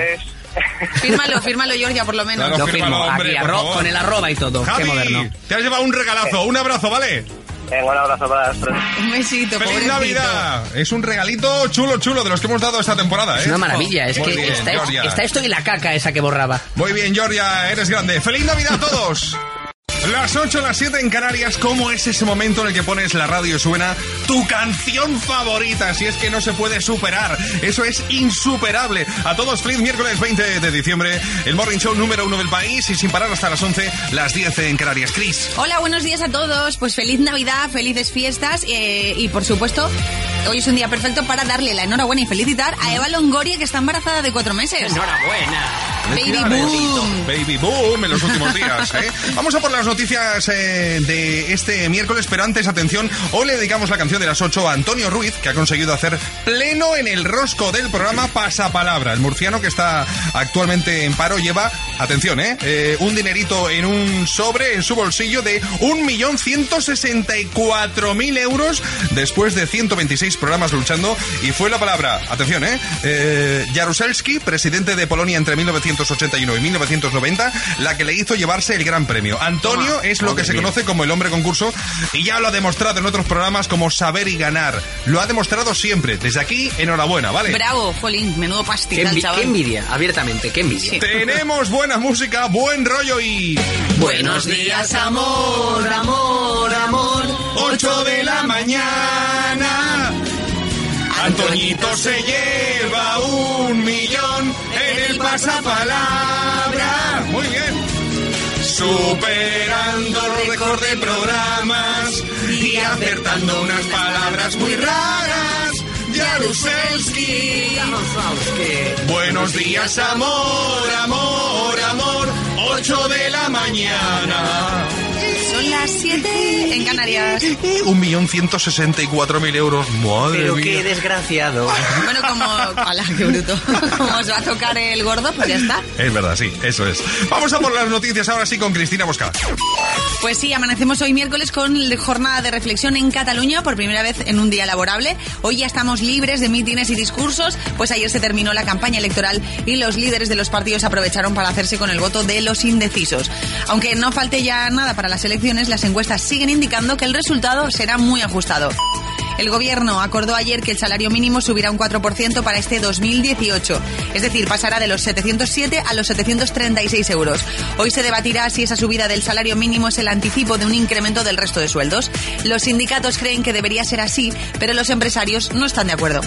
Fírmalo, fírmalo, Georgia, por lo menos. Claro, firmo hombre, aquí, arro- con el arroba y todo. Javi, Qué moderno. te has llevado un regalazo. Un abrazo, ¿vale? Venga, un abrazo para las tres. Un besito, ¡Feliz pobrecito. Navidad! Es un regalito chulo, chulo de los que hemos dado esta temporada, ¿eh? Es una maravilla, es Muy que bien, está, Georgia. está esto y la caca esa que borraba. Muy bien, Georgia, eres grande. ¡Feliz Navidad a todos! Las 8, las 7 en Canarias, ¿cómo es ese momento en el que pones la radio y suena tu canción favorita? Si es que no se puede superar, eso es insuperable. A todos, feliz miércoles 20 de diciembre, el Morning Show número uno del país y sin parar hasta las 11, las 10 en Canarias. Chris. Hola, buenos días a todos. Pues feliz Navidad, felices fiestas eh, y por supuesto, hoy es un día perfecto para darle la enhorabuena y felicitar a Eva Longoria que está embarazada de cuatro meses. Enhorabuena. Baby boom. Baby boom en los últimos días. ¿eh? Vamos a por las noticias eh, de este miércoles, pero antes, atención, hoy le dedicamos la canción de las 8 a Antonio Ruiz, que ha conseguido hacer pleno en el rosco del programa Pasapalabra. El murciano que está actualmente en paro lleva, atención, ¿eh? Eh, un dinerito en un sobre en su bolsillo de 1.164.000 euros después de 126 programas luchando y fue la palabra, atención, ¿eh? eh Jaruzelski, presidente de Polonia entre 1981 y 1990, la que le hizo llevarse el gran premio. Antonio es lo que se conoce como el hombre concurso y ya lo ha demostrado en otros programas como saber y ganar. Lo ha demostrado siempre. Desde aquí, enhorabuena, ¿vale? Bravo, Jolín, menudo Qué, pastizal, envi- chaval. qué envidia, abiertamente, qué envidia. Tenemos buena música, buen rollo y... Buenos días, amor, amor, amor. 8 de la mañana. Antoñito se lleva un millón en el pasapalabra. Muy bien. Superando récord de programas y acertando unas palabras muy raras. Jaruzelski. Buenos días, amor, amor, amor. 8 de la mañana. Son las 7 en Canarias. Un millón ciento sesenta y cuatro mil euros. Madre Pero mía. qué desgraciado. Bueno, como... ¡Hala, qué bruto! Como os va a tocar el gordo, pues ya está. Es verdad, sí, eso es. Vamos a por las noticias ahora sí con Cristina Bosca. Pues sí, amanecemos hoy miércoles con jornada de reflexión en Cataluña por primera vez en un día laborable. Hoy ya estamos libres de mítines y discursos, pues ayer se terminó la campaña electoral y los líderes de los partidos aprovecharon para hacerse con el voto de los indecisos. Aunque no falte ya nada para las elecciones, las encuestas siguen indicando que el resultado será muy ajustado. El gobierno acordó ayer que el salario mínimo subirá un 4% para este 2018, es decir, pasará de los 707 a los 736 euros. Hoy se debatirá si esa subida del salario mínimo es el anticipo de un incremento del resto de sueldos. Los sindicatos creen que debería ser así, pero los empresarios no están de acuerdo.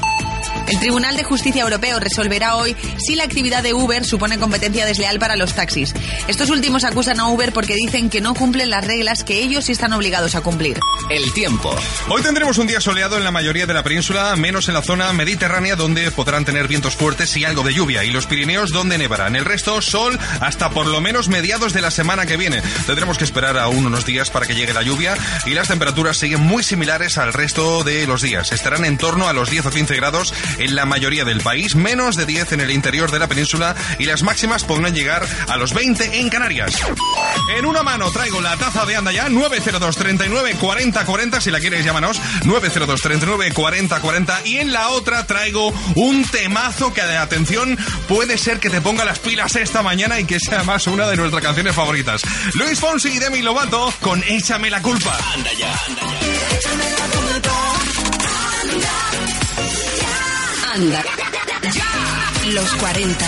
El Tribunal de Justicia Europeo resolverá hoy si la actividad de Uber supone competencia desleal para los taxis. Estos últimos acusan a Uber porque dicen que no cumplen las reglas que ellos sí están obligados a cumplir. El tiempo. Hoy tendremos un día soleado en la mayoría de la península, menos en la zona mediterránea donde podrán tener vientos fuertes y algo de lluvia, y los Pirineos donde nevarán. El resto, sol hasta por lo menos mediados de la semana que viene. Tendremos que esperar aún unos días para que llegue la lluvia y las temperaturas siguen muy similares al resto de los días. Estarán en torno a los 10 o 15 grados en la mayoría del país, menos de 10 en el interior de la península y las máximas podrán llegar a los 20 en Canarias. En una mano traigo la taza de anda ya 902 39 40 40 si la quieres llámanos 902 39 40 40 y en la otra traigo un temazo que atención puede ser que te ponga las pilas esta mañana y que sea más una de nuestras canciones favoritas. Luis Fonsi y Demi Lovato con Échame la culpa. Anda ya, anda ya. Anda. Los 40.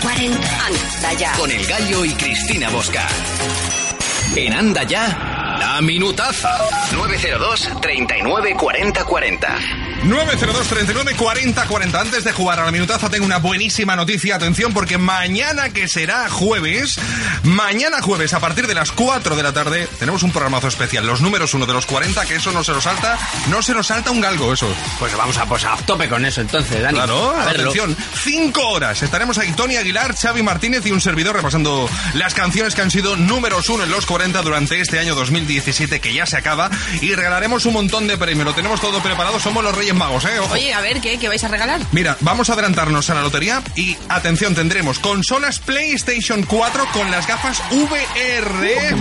40. Anda ya. Con el gallo y Cristina Bosca. En Anda ya, la minutaza. 902 39 40 40. 902 39 40 40. Antes de jugar a la minutaza tengo una buenísima noticia. Atención porque mañana que será jueves, mañana jueves a partir de las 4 de la tarde tenemos un programazo especial. Los números uno de los 40, que eso no se nos salta, no se nos salta un galgo eso. Pues vamos a, pues a tope con eso entonces, Dani. Claro, A verlo. atención, 5 horas. Estaremos ahí Tony Aguilar, Xavi Martínez y un servidor repasando las canciones que han sido números uno en los 40 durante este año 2017 que ya se acaba y regalaremos un montón de premios. Lo tenemos todo preparado, somos los Reyes Magos, ¿eh? Ojo. Oye, a ver, ¿qué? ¿Qué vais a regalar? Mira, vamos a adelantarnos a la lotería y atención, tendremos consolas PlayStation 4 con las gafas VR,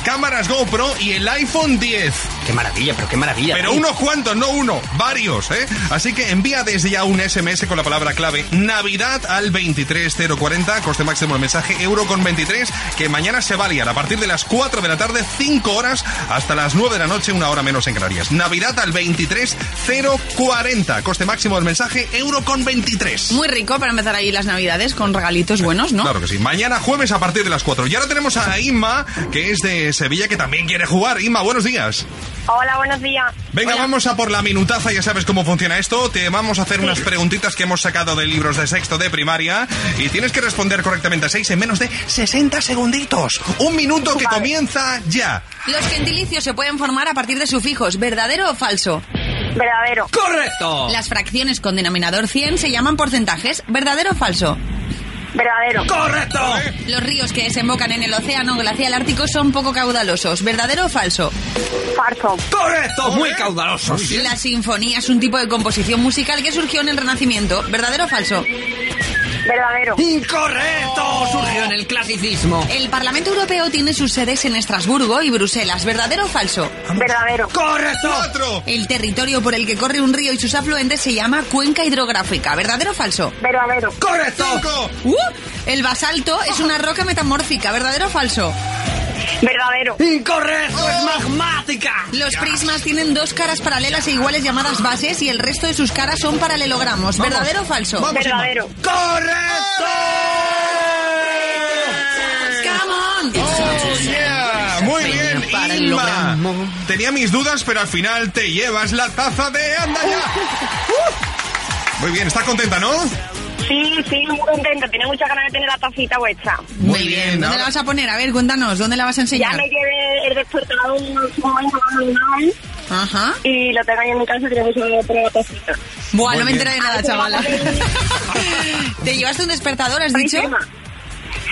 cámaras GoPro y el iPhone 10. Qué maravilla, pero qué maravilla. Pero unos cuantos, no uno, varios, ¿eh? Así que envía desde ya un SMS con la palabra clave Navidad al 23040, coste máximo el mensaje euro con 23, que mañana se va a liar a partir de las 4 de la tarde, 5 horas, hasta las 9 de la noche, una hora menos en Canarias. Navidad al 23040, coste máximo del mensaje euro con 23. Muy rico para empezar ahí las navidades con regalitos buenos, ¿no? Claro que sí. Mañana jueves a partir de las 4. Y ahora tenemos a Inma, que es de Sevilla, que también quiere jugar. Inma, buenos días. Hola, buenos días. Venga, vamos a por la minutaza, ya sabes cómo funciona esto. Te vamos a hacer unas preguntitas que hemos sacado de libros de sexto de primaria y tienes que responder correctamente a seis en menos de 60 segunditos. Un minuto que comienza ya. Los gentilicios se pueden formar a partir de sufijos, ¿verdadero o falso? Verdadero. ¡Correcto! Las fracciones con denominador 100 se llaman porcentajes, ¿verdadero o falso? Verdadero. ¡Correcto! Los ríos que desembocan en el océano glacial ártico son poco caudalosos, ¿verdadero o falso? Falso. ¡Correcto! Muy caudalosos. La sinfonía es un tipo de composición musical que surgió en el Renacimiento, ¿verdadero o falso? Verdadero. ¡Incorrecto! Surgió en el clasicismo. El Parlamento Europeo tiene sus sedes en Estrasburgo y Bruselas, ¿verdadero o falso? Verdadero. ¡Correcto! Cuatro. El territorio por el que corre un río y sus afluentes se llama cuenca hidrográfica, ¿verdadero o falso? Verdadero. ¡Correcto! Cinco. ¡Uh! El basalto es una roca metamórfica, ¿verdadero o falso? Verdadero. ¡Incorrecto! ¡Es magmática! Los prismas tienen dos caras paralelas e iguales llamadas bases y el resto de sus caras son paralelogramos, ¿verdadero o falso? Vamos, Verdadero. ¡Correcto! Come on. Oh, yeah. Muy bien, Inma. Tenía mis dudas, pero al final te llevas la taza de anda ya. Muy bien, ¿estás contenta, no? Sí, sí, muy contenta. Tenía muchas ganas de tener la tacita vuestra. Muy bien. ¿Dónde la vas a poner? A ver, cuéntanos, ¿dónde la vas a Ya enseñar? me llevé el despertador un Ajá. y lo tengo ahí en mi casa y poner la tacita. Buah, Muy no me enteré de nada, chavala. ¿Te llevaste un despertador, has dicho? Encima.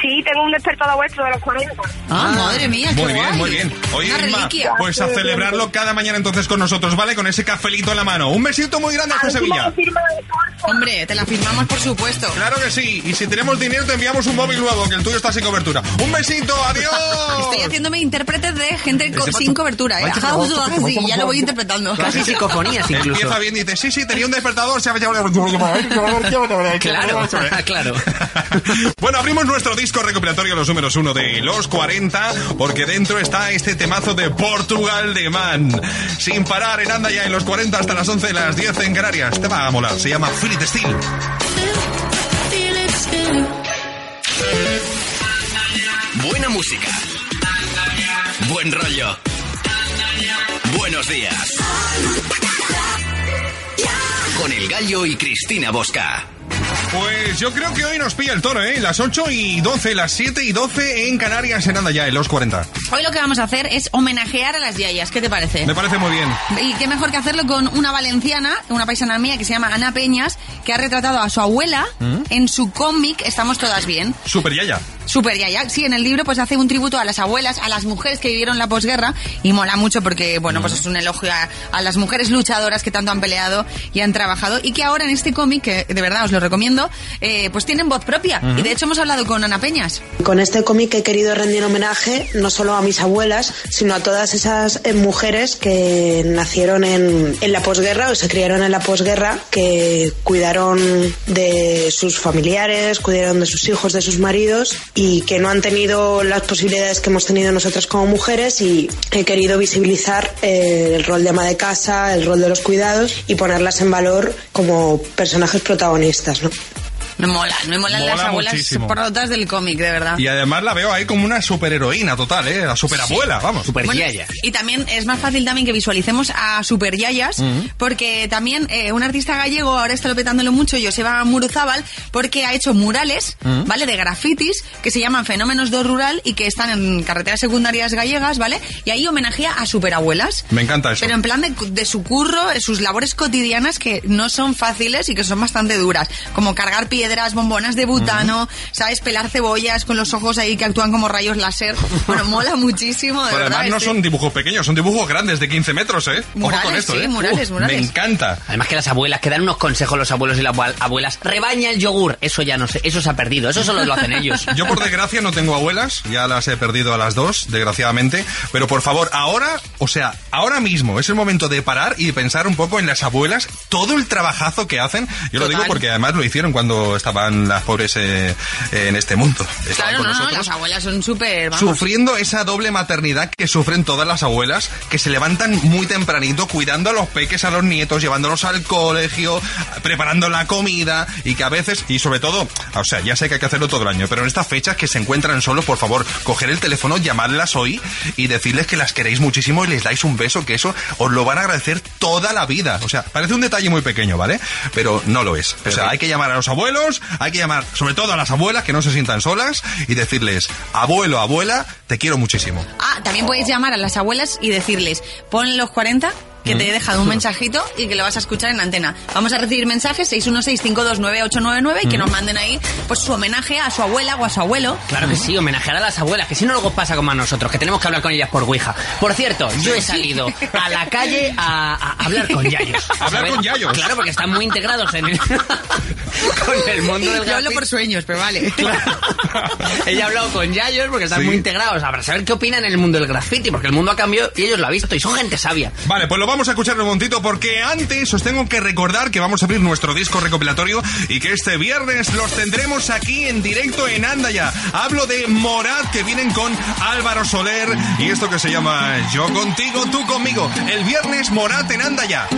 Sí, tengo un despertador vuestro de los 40. Ah, madre mía, qué Muy bien, muy bien. Oye, Una Inma, reliquia. pues a celebrarlo cada mañana entonces con nosotros, ¿vale? Con ese cafelito en la mano. Un besito muy grande hasta Sevilla. Hombre, te la firmamos por supuesto. Claro que sí. Y si tenemos dinero te enviamos un móvil nuevo, que el tuyo está sin cobertura. Un besito, adiós. Estoy haciéndome intérprete de gente co- sin cobertura, ¿eh? Ajá, macho, ya lo voy interpretando. Casi psicofonías incluso. Empieza bien y dice, sí, sí, tenía un despertador. se ha- Claro, claro. Bueno, abrimos nuestro disco recopilatorio los números uno de los 40, porque dentro está este temazo de Portugal de Man. Sin parar en anda ya en los 40 hasta las 11 las 10 en Canarias. Te va a molar, se llama It Still. Buena música. Buen rollo. Buenos días. con El Gallo y Cristina Bosca. Pues yo creo que hoy nos pilla el toro, ¿eh? Las 8 y 12, las 7 y 12 en Canarias, en Anda ya, en los 40. Hoy lo que vamos a hacer es homenajear a las yayas. ¿Qué te parece? Me parece muy bien. Y qué mejor que hacerlo con una valenciana, una paisana mía que se llama Ana Peñas, que ha retratado a su abuela ¿Mm? en su cómic Estamos Todas Bien. Super Yaya. Super Yaya. Sí, en el libro pues hace un tributo a las abuelas, a las mujeres que vivieron la posguerra y mola mucho porque, bueno, pues es un elogio a, a las mujeres luchadoras que tanto han peleado y han trabajado y que ahora en este cómic, que de verdad os lo recomiendo, eh, pues tienen voz propia. Y de hecho hemos hablado con Ana Peñas. Con este cómic he querido rendir homenaje no solo a mis abuelas, sino a todas esas eh, mujeres que nacieron en, en la posguerra o se criaron en la posguerra, que cuidaron de sus familiares, cuidaron de sus hijos, de sus maridos y que no han tenido las posibilidades que hemos tenido nosotras como mujeres y he querido visibilizar eh, el rol de ama de casa, el rol de los cuidados y ponerlas en valor como personajes protagonistas, ¿no? Me mola, me molan Mola las abuelas muchísimo. protas del cómic, de verdad. Y además la veo ahí como una superheroína total, ¿eh? La superabuela, vamos. Bueno, Y también es más fácil también que visualicemos a super yayas, porque también eh, un artista gallego ahora está petándolo mucho, Joseba Muruzábal, porque ha hecho murales. ¿vale? De grafitis que se llaman Fenómenos do Rural y que están en carreteras secundarias gallegas, ¿vale? Y ahí homenajea a superabuelas. Me encanta eso. Pero en plan de, de su curro, de sus labores cotidianas que no son fáciles y que son bastante duras. Como cargar piedras, bombonas de butano, ¿sabes? Pelar cebollas con los ojos ahí que actúan como rayos láser. Bueno, mola muchísimo, de Pero verdad. además no este- son dibujos pequeños, son dibujos grandes de 15 metros, ¿eh? Ojo Murales, con esto, sí, ¿eh? murales, murales. Me encanta. Además que las abuelas, que dan unos consejos los abuelos y las abuelas. Rebaña el yogur. Eso ya no sé, eso se ha perdido. Eso solo lo hacen ellos. Yo por desgracia no tengo abuelas, ya las he perdido a las dos, desgraciadamente. Pero por favor, ahora, o sea, ahora mismo es el momento de parar y de pensar un poco en las abuelas, todo el trabajazo que hacen. Yo lo digo porque además lo hicieron cuando estaban las pobres eh, en este mundo. Estaban Claro, con no, no, nosotros. las abuelas son súper... Sufriendo esa doble maternidad que sufren todas las abuelas, que se levantan muy tempranito cuidando a los peques, a los nietos, llevándolos al colegio, preparando la comida y que a veces, y sobre todo, o sea, ya sé que hay que hacerlo todo el año, pero en estas fechas que se encuentran solos, por favor, coger el teléfono, llamarlas hoy y decirles que las queréis muchísimo y les dais un beso, que eso os lo van a agradecer toda la vida. O sea, parece un detalle muy pequeño, ¿vale? Pero no lo es. O sea, hay que llamar a los abuelos, hay que llamar sobre todo a las abuelas que no se sientan solas y decirles, abuelo, abuela, te quiero muchísimo. Ah, también puedes llamar a las abuelas y decirles, pon los 40 que te he dejado un mensajito y que lo vas a escuchar en antena. Vamos a recibir mensajes 616-529-899 y que nos manden ahí pues su homenaje a su abuela o a su abuelo. Claro que sí, homenajear a las abuelas, que si no luego pasa como a nosotros, que tenemos que hablar con ellas por Ouija. Por cierto, yo he salido a la calle a, a hablar con yayos. Hablar con yayos. Claro, porque están muy integrados en el, con el mundo del Yo hablo graffiti. por sueños, pero vale. Ella ha hablado con yayos porque están Sí. muy integrados. Habrá saber qué opinan en el mundo del graffiti, porque el mundo ha cambiado y ellos lo han visto y son gente sabia. Vale, pues lo vamos a escuchar un momentito porque antes os tengo que recordar que vamos a abrir nuestro disco recopilatorio y que este viernes los tendremos aquí en directo en Andaya. Hablo de Morat que vienen con Álvaro Soler y esto que se llama Yo contigo, tú conmigo. El viernes Morat en Andaya.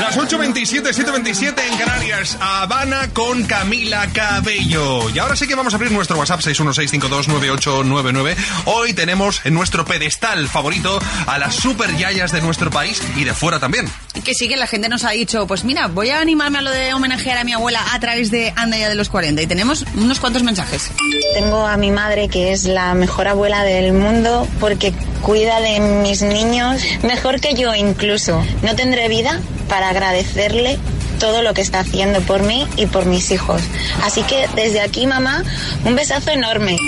Las 8.27, 7.27 en Canarias, Habana con Camila Cabello. Y ahora sí que vamos a abrir nuestro WhatsApp 616529899. Hoy tenemos en nuestro pedestal favorito a las super yayas de nuestro país y de fuera también. Que sí que la gente nos ha dicho, pues mira, voy a animarme a lo de homenajear a mi abuela a través de Anda ya de los 40 y tenemos unos cuantos mensajes. Tengo a mi madre que es la mejor abuela del mundo porque cuida de mis niños mejor que yo incluso. No tendré vida para agradecerle todo lo que está haciendo por mí y por mis hijos. Así que desde aquí, mamá, un besazo enorme.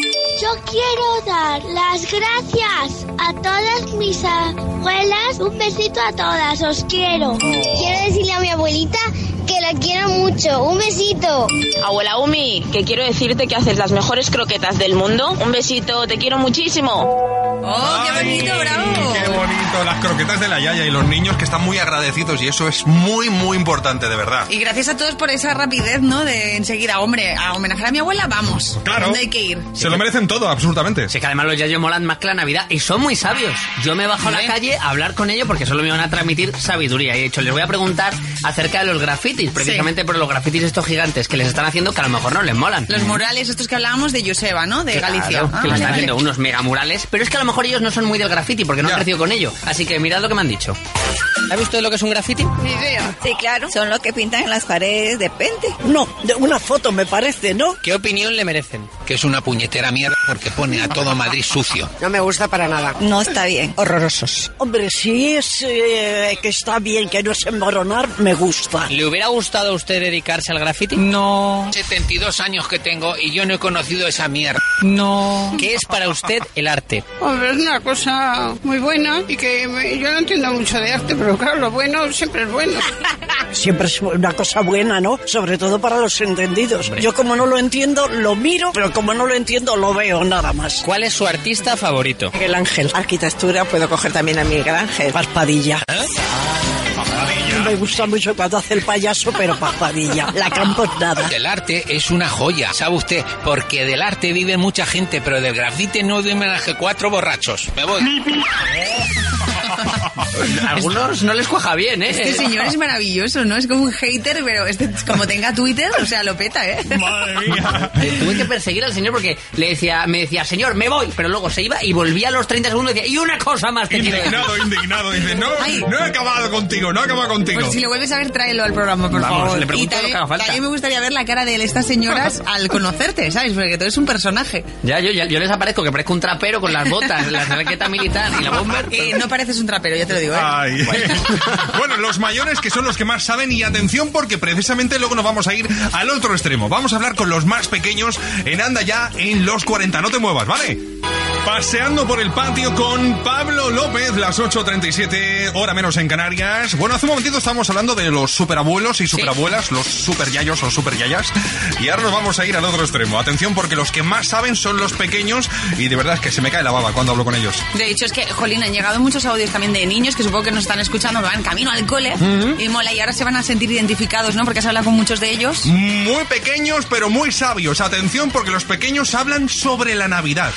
Yo quiero dar las gracias a todas mis abuelas. Un besito a todas, os quiero. Quiero decirle a mi abuelita que la quiero mucho. Un besito. Abuela Umi, que quiero decirte que haces las mejores croquetas del mundo. Un besito, te quiero muchísimo. ¡Oh, qué bonito, bravo! Qué bonito, las croquetas de la yaya y los niños que están muy agradecidos y eso es muy, muy importante, de verdad. Y gracias a todos por esa rapidez, ¿no? De enseguida, hombre, a homenajear a mi abuela, vamos. Claro. ¿Dónde hay que ir? Se lo merecen todo, absolutamente. Sí, que además los yayos molan más que la Navidad y son muy sabios. Yo me bajo a la calle a hablar con ellos porque solo me van a transmitir sabiduría. Y de hecho, les voy a preguntar acerca de los grafitis, precisamente por los grafitis estos gigantes que les están haciendo que a lo mejor no les molan. Los murales estos que hablábamos de Joseba, ¿no? De Claro, Galicia. Ah, que vale, les están vale. haciendo unos megamurales, pero es que a lo mejor ellos no son muy del graffiti porque no han crecido con ello. Así que mirad lo que me han dicho. ¿Sabe usted lo que es un graffiti? Ni idea. Sí, claro. Son los que pintan en las paredes, depende. No, de una foto me parece, ¿no? ¿Qué opinión le merecen? Que es una puñetera mierda porque pone a todo Madrid sucio. No me gusta para nada. No está bien. Horrorosos. Hombre, si es eh, que está bien, que no es emboronar, me gusta. ¿Le hubiera gustado a usted dedicarse al graffiti? No. 72 años que tengo y yo no he conocido esa mierda. No. ¿Qué es para usted el arte? Hombre, es una cosa muy buena y que me- yo no entiendo mucho de arte, pero claro, lo bueno siempre es bueno. Siempre es una cosa buena, ¿no? Sobre todo para los entendidos. Yo como no lo entiendo, lo miro, pero como no lo entiendo, lo veo nada más. ¿Cuál es su artista favorito? Miguel Ángel. Arquitectura, puedo coger también a Miguel Ángel. Paspadilla. Me gusta mucho cuando hace el payaso, pero Paspadilla. La campo es nada. El arte es una joya, ¿sabe usted? Porque del arte vive mucha gente, pero del grafite no viven más que cuatro borrachos. Me voy. Algunos no les cuaja bien, ¿eh? Este señor es maravilloso, ¿no? Es como un hater, pero este, como tenga Twitter, o sea, lo peta, ¿eh? Madre mía. Eh, Tuve que perseguir al señor porque le decía, me decía, señor, me voy, pero luego se iba y volvía a los 30 segundos y decía, y una cosa más te quiero decir". Indignado, indignado. Dice, no, Ay. no he acabado contigo, no he acabado contigo. Pues si lo vuelves a ver, tráelo al programa, por Vamos, favor. le pregunto y lo que también, haga falta. también me gustaría ver la cara de estas señoras al conocerte, ¿sabes? Porque tú eres un personaje. Ya, yo, ya- yo les aparezco que parezco un trapero con las botas, la chaqueta militar y la bomber. Eh, no pareces un trapero, ya te lo digo, ¿eh? Ay. Bueno, los mayores que son los que más saben y atención porque precisamente luego nos vamos a ir al otro extremo. Vamos a hablar con los más pequeños en Anda ya en los 40. No te muevas, ¿vale? Paseando por el patio con Pablo López, las 8.37, hora menos en Canarias. Bueno, hace un momentito estábamos hablando de los superabuelos y superabuelas, los superyayos o superyayas. Y ahora nos vamos a ir al otro extremo. Atención porque los que más saben son los pequeños y de verdad es que se me cae la baba cuando hablo con ellos. De hecho, es que, Jolín, han llegado muchos audios también de niños que supongo que nos están escuchando, van camino al cole y mola, y ahora se van a sentir identificados, ¿no? Porque has hablado con muchos de ellos. Muy pequeños, pero muy sabios. Atención, porque los pequeños hablan sobre la Navidad.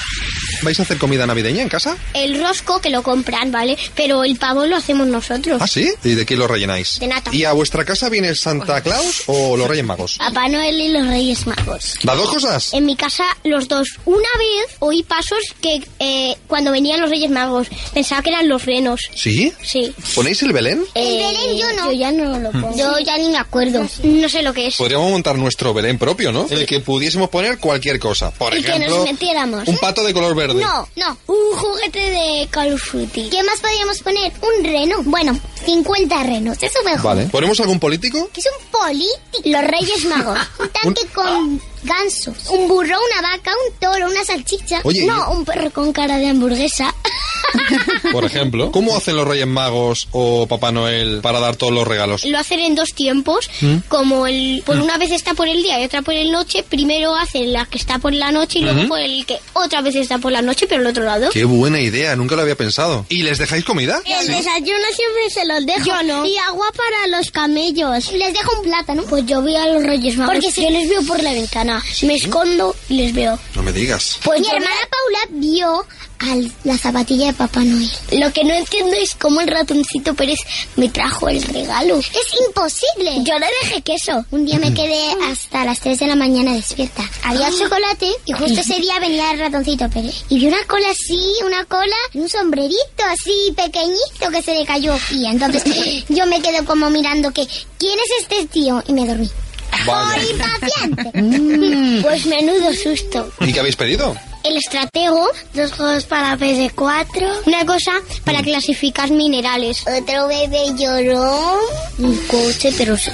¿Vais a hacer comida navideña en casa? El rosco que lo compran, ¿vale? Pero el pavo lo hacemos nosotros. ¿Ah, sí? ¿Y de qué lo rellenáis? De nata. ¿Y a vuestra casa viene Santa Claus o los Reyes Magos? Papá Noel y los Reyes Magos. ¿Las dos cosas? En mi casa, los dos. Una vez oí pasos que eh, cuando venían los Reyes Magos pensaba que eran los renos. ¿Sí? Sí. ¿Ponéis el Belén? El Belén yo no. Yo ya no lo pongo. Yo ya ni me acuerdo. No sé lo que es. Podríamos montar nuestro Belén propio, ¿no? En el que pudiésemos poner cualquier cosa. Por y que ejemplo, nos metiéramos. un pato de color verde. No, no. Un juguete de Call of Duty. ¿Qué más podríamos poner? Un reno. Bueno, 50 renos. Eso mejor. Vale. ¿Ponemos algún político? Que es un político. Los Reyes Magos. Un tanque con gansos. Un burro, una vaca, un toro, una salchicha. Oye, no, un perro con cara de hamburguesa. Por ejemplo. ¿Cómo hacen los Reyes Magos o Papá Noel para dar todos los regalos? Lo hacen en dos tiempos, ¿Mm? como el por una vez está por el día y otra por el noche. Primero hacen la que está por la noche y luego Ujú. por el que otra vez está por la noche, pero al otro lado. Qué buena idea, nunca lo había pensado. ¿Y les dejáis comida? El desayuno siempre se los dejo. Yo no. Y agua para los camellos. Les dejo un plátano. Pues yo veo a los Reyes Magos. Porque yo les veo por la ventana. Me escondo y les veo. No me digas. Pues mi hermana Paula vio a la zapatilla de Papá Noel. Lo que no entiendo es cómo el ratoncito Pérez me trajo el regalo. Es imposible. Yo le dejé queso. Un día me quedé hasta las 3 de la mañana despierta. Había chocolate y justo ese día venía el ratoncito Pérez. Y vi una cola así, una cola y un sombrerito así pequeñito que se le cayó. Y entonces yo me quedo como mirando que, ¿quién es este tío? Y me dormí. Vaya. ¡Por impaciente! Pues menudo susto. ¿Y qué habéis pedido? El estratego, dos juegos para PS4, una cosa para clasificar minerales. Otro bebé lloró. Un coche, pero sé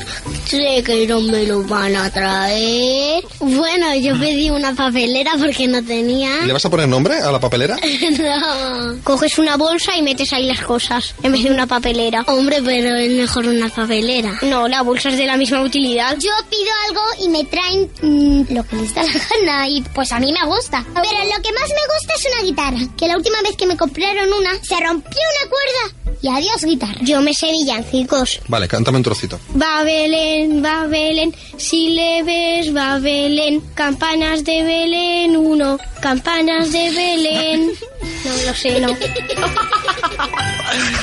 sé que no me lo van a traer. Bueno, yo pedí una papelera porque no tenía. ¿Le vas a poner nombre a la papelera? no. Coges una bolsa y metes ahí las cosas en vez de una papelera. Hombre, pero es mejor una papelera. No, la bolsa es de la misma utilidad. Yo pido algo y me traen mm, lo que les da la gana y pues a mí me gusta. Pero lo que más me gusta es una guitarra, que la última vez que me compraron una se rompió una cuerda. Y adiós guitarra. Yo me sé villancicos. Vale, cántame un trocito. Va Belén, va Belén, si le ves, va Belén, campanas de Belén, uno, campanas de Belén. No lo sé, no.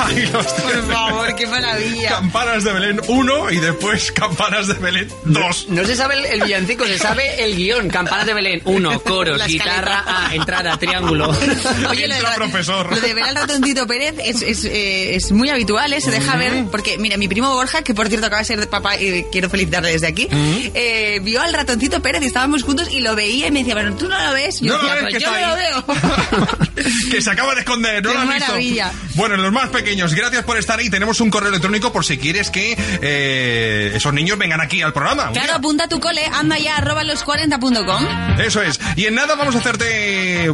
Ahí los Por favor, qué maravilla. Campanas de Belén 1 y después Campanas de Belén 2. No se sabe el, el villancico, se sabe el guion. Campanas de Belén, uno, coros, La guitarra. A, entrada, triángulo. Oye, lo de, Entra profesor. lo de ver al ratoncito Pérez es, es, eh, es muy habitual, ¿eh? se deja ver, porque mira, mi primo Borja, que por cierto acaba de ser de papá y quiero felicitarle desde aquí, eh, vio al ratoncito Pérez y estábamos juntos y lo veía y me decía, pero tú no lo ves. Yo No lo ves, "Pues que yo está me lo ahí". veo. que se acaba de esconder, ¿no Qué lo has visto? maravilla. Bueno, los más pequeños, gracias por estar ahí. Tenemos un correo electrónico por si quieres que eh, esos niños vengan aquí al programa. Claro, apunta tu cole, anda ya arroba los40.com. Eso es. Y en nada vamos a hacerte,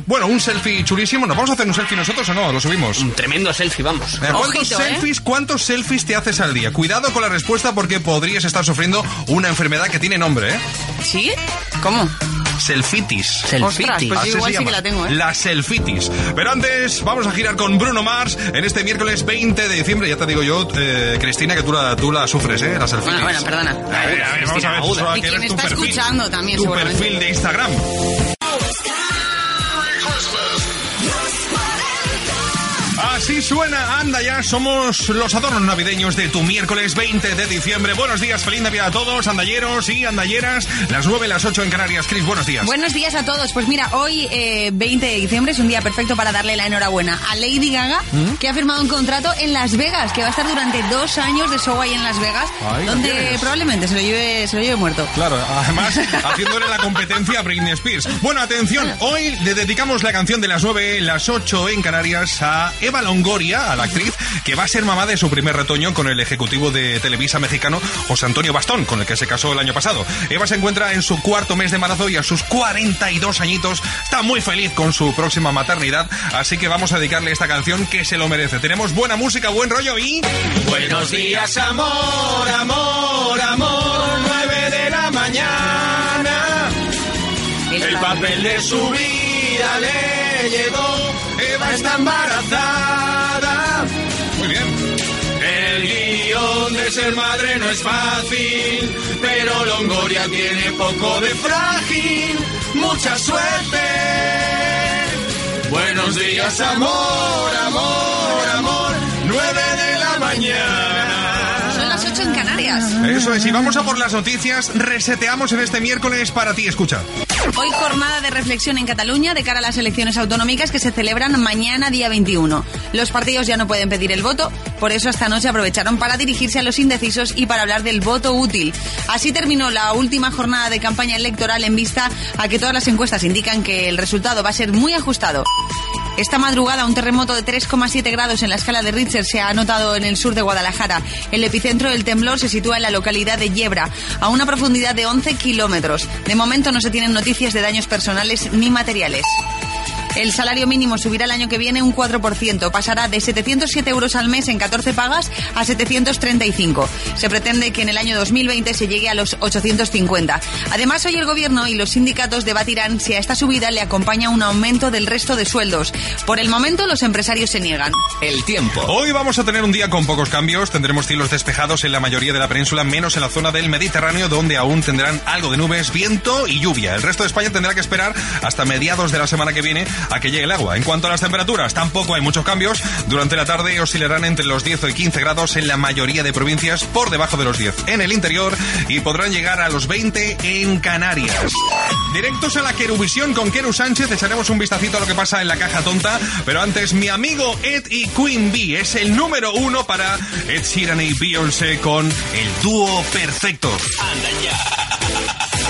bueno, un selfie chulísimo. ¿Nos vamos a hacer un selfie nosotros o no? Lo subimos. Un tremendo selfie, vamos. Eh, ¿Cuántos Ojito, ¿eh? selfies, cuántos selfies te haces al día? Cuidado con la respuesta porque podrías estar sufriendo una enfermedad que tiene nombre, ¿eh? ¿Sí? ¿Cómo? Selfitis. Ostras, pues Así yo igual sí que la tengo, ¿eh? La selfitis. Pero antes vamos a girar con Bruno Mars en este miércoles 20 de diciembre. Ya te digo yo, eh, Cristina, que tú la, tú la sufres, ¿eh? La selfitis. Bueno, bueno, perdona. A ver, a ver, vamos a ver. Y quien está perfil. escuchando también, Tu seguramente. perfil de Instagram. Así suena, anda ya, somos los adornos navideños de tu miércoles 20 de diciembre. Buenos días, feliz Navidad a todos, andalleros y andalleras. Las 9, las 8 en Canarias. Chris, buenos días. Buenos días a todos. Pues mira, hoy eh, 20 de diciembre es un día perfecto para darle la enhorabuena a Lady Gaga, ¿Mm? que ha firmado un contrato en Las Vegas, que va a estar durante dos años de show ahí en Las Vegas, donde probablemente se lo lleve, se lo lleve muerto. Claro, además haciéndole la competencia a Britney Spears. Bueno, atención, hoy le dedicamos la canción de las 9, las 8 en Canarias a Eva Longoria, a la actriz, que va a ser mamá de su primer retoño con el ejecutivo de Televisa mexicano José Antonio Bastón, con el que se casó el año pasado. Eva se encuentra en su cuarto mes de embarazo y a sus 42 añitos está muy feliz con su próxima maternidad, así que vamos a dedicarle esta canción que se lo merece. Tenemos buena música, buen rollo y... Buenos días, amor, amor, amor, nueve de la mañana. El papel de su vida le llegó, Eva está embarazada. Ser madre no es fácil, pero Longoria tiene poco de frágil, mucha suerte. Buenos días, amor, amor, amor, nueve de la mañana. Son las 8 en Canarias. Eso es, y vamos a por las noticias. Reseteamos en este miércoles para ti, escucha. Hoy jornada de reflexión en Cataluña de cara a las elecciones autonómicas que se celebran mañana día 21. Los partidos ya no pueden pedir el voto, por eso esta noche aprovecharon para dirigirse a los indecisos y para hablar del voto útil. Así terminó la última jornada de campaña electoral en vista a que todas las encuestas indican que el resultado va a ser muy ajustado. Esta madrugada un terremoto de 3,7 grados en la escala de Richter se ha notado en el sur de Guadalajara. El epicentro del temblor se sitúa en la localidad de Yebra, a una profundidad de 11 kilómetros. De momento no se tienen noticias de daños personales ni materiales. El salario mínimo subirá el año que viene un 4%, pasará de 707 euros al mes en 14 pagas a 735. Se pretende que en el año 2020 se llegue a los 850. Además, hoy el gobierno y los sindicatos debatirán si a esta subida le acompaña un aumento del resto de sueldos. Por el momento, los empresarios se niegan. El tiempo. Hoy vamos a tener un día con pocos cambios. Tendremos cielos despejados en la mayoría de la península, menos en la zona del Mediterráneo, donde aún tendrán algo de nubes, viento y lluvia. El resto de España tendrá que esperar hasta mediados de la semana que viene a que llegue el agua. En cuanto a las temperaturas, tampoco hay muchos cambios. Durante la tarde oscilarán entre los 10 y 15 grados en la mayoría de provincias, por debajo de los 10 en el interior y podrán llegar a los 20 en Canarias. Directos a la Queruvisión con Keru Sánchez. Echaremos un vistacito a lo que pasa en la caja tonta. Pero antes, mi amigo Ed y Queen Bee es el número uno para Ed Sheeran y Beyoncé con el dúo perfecto. Anda ya.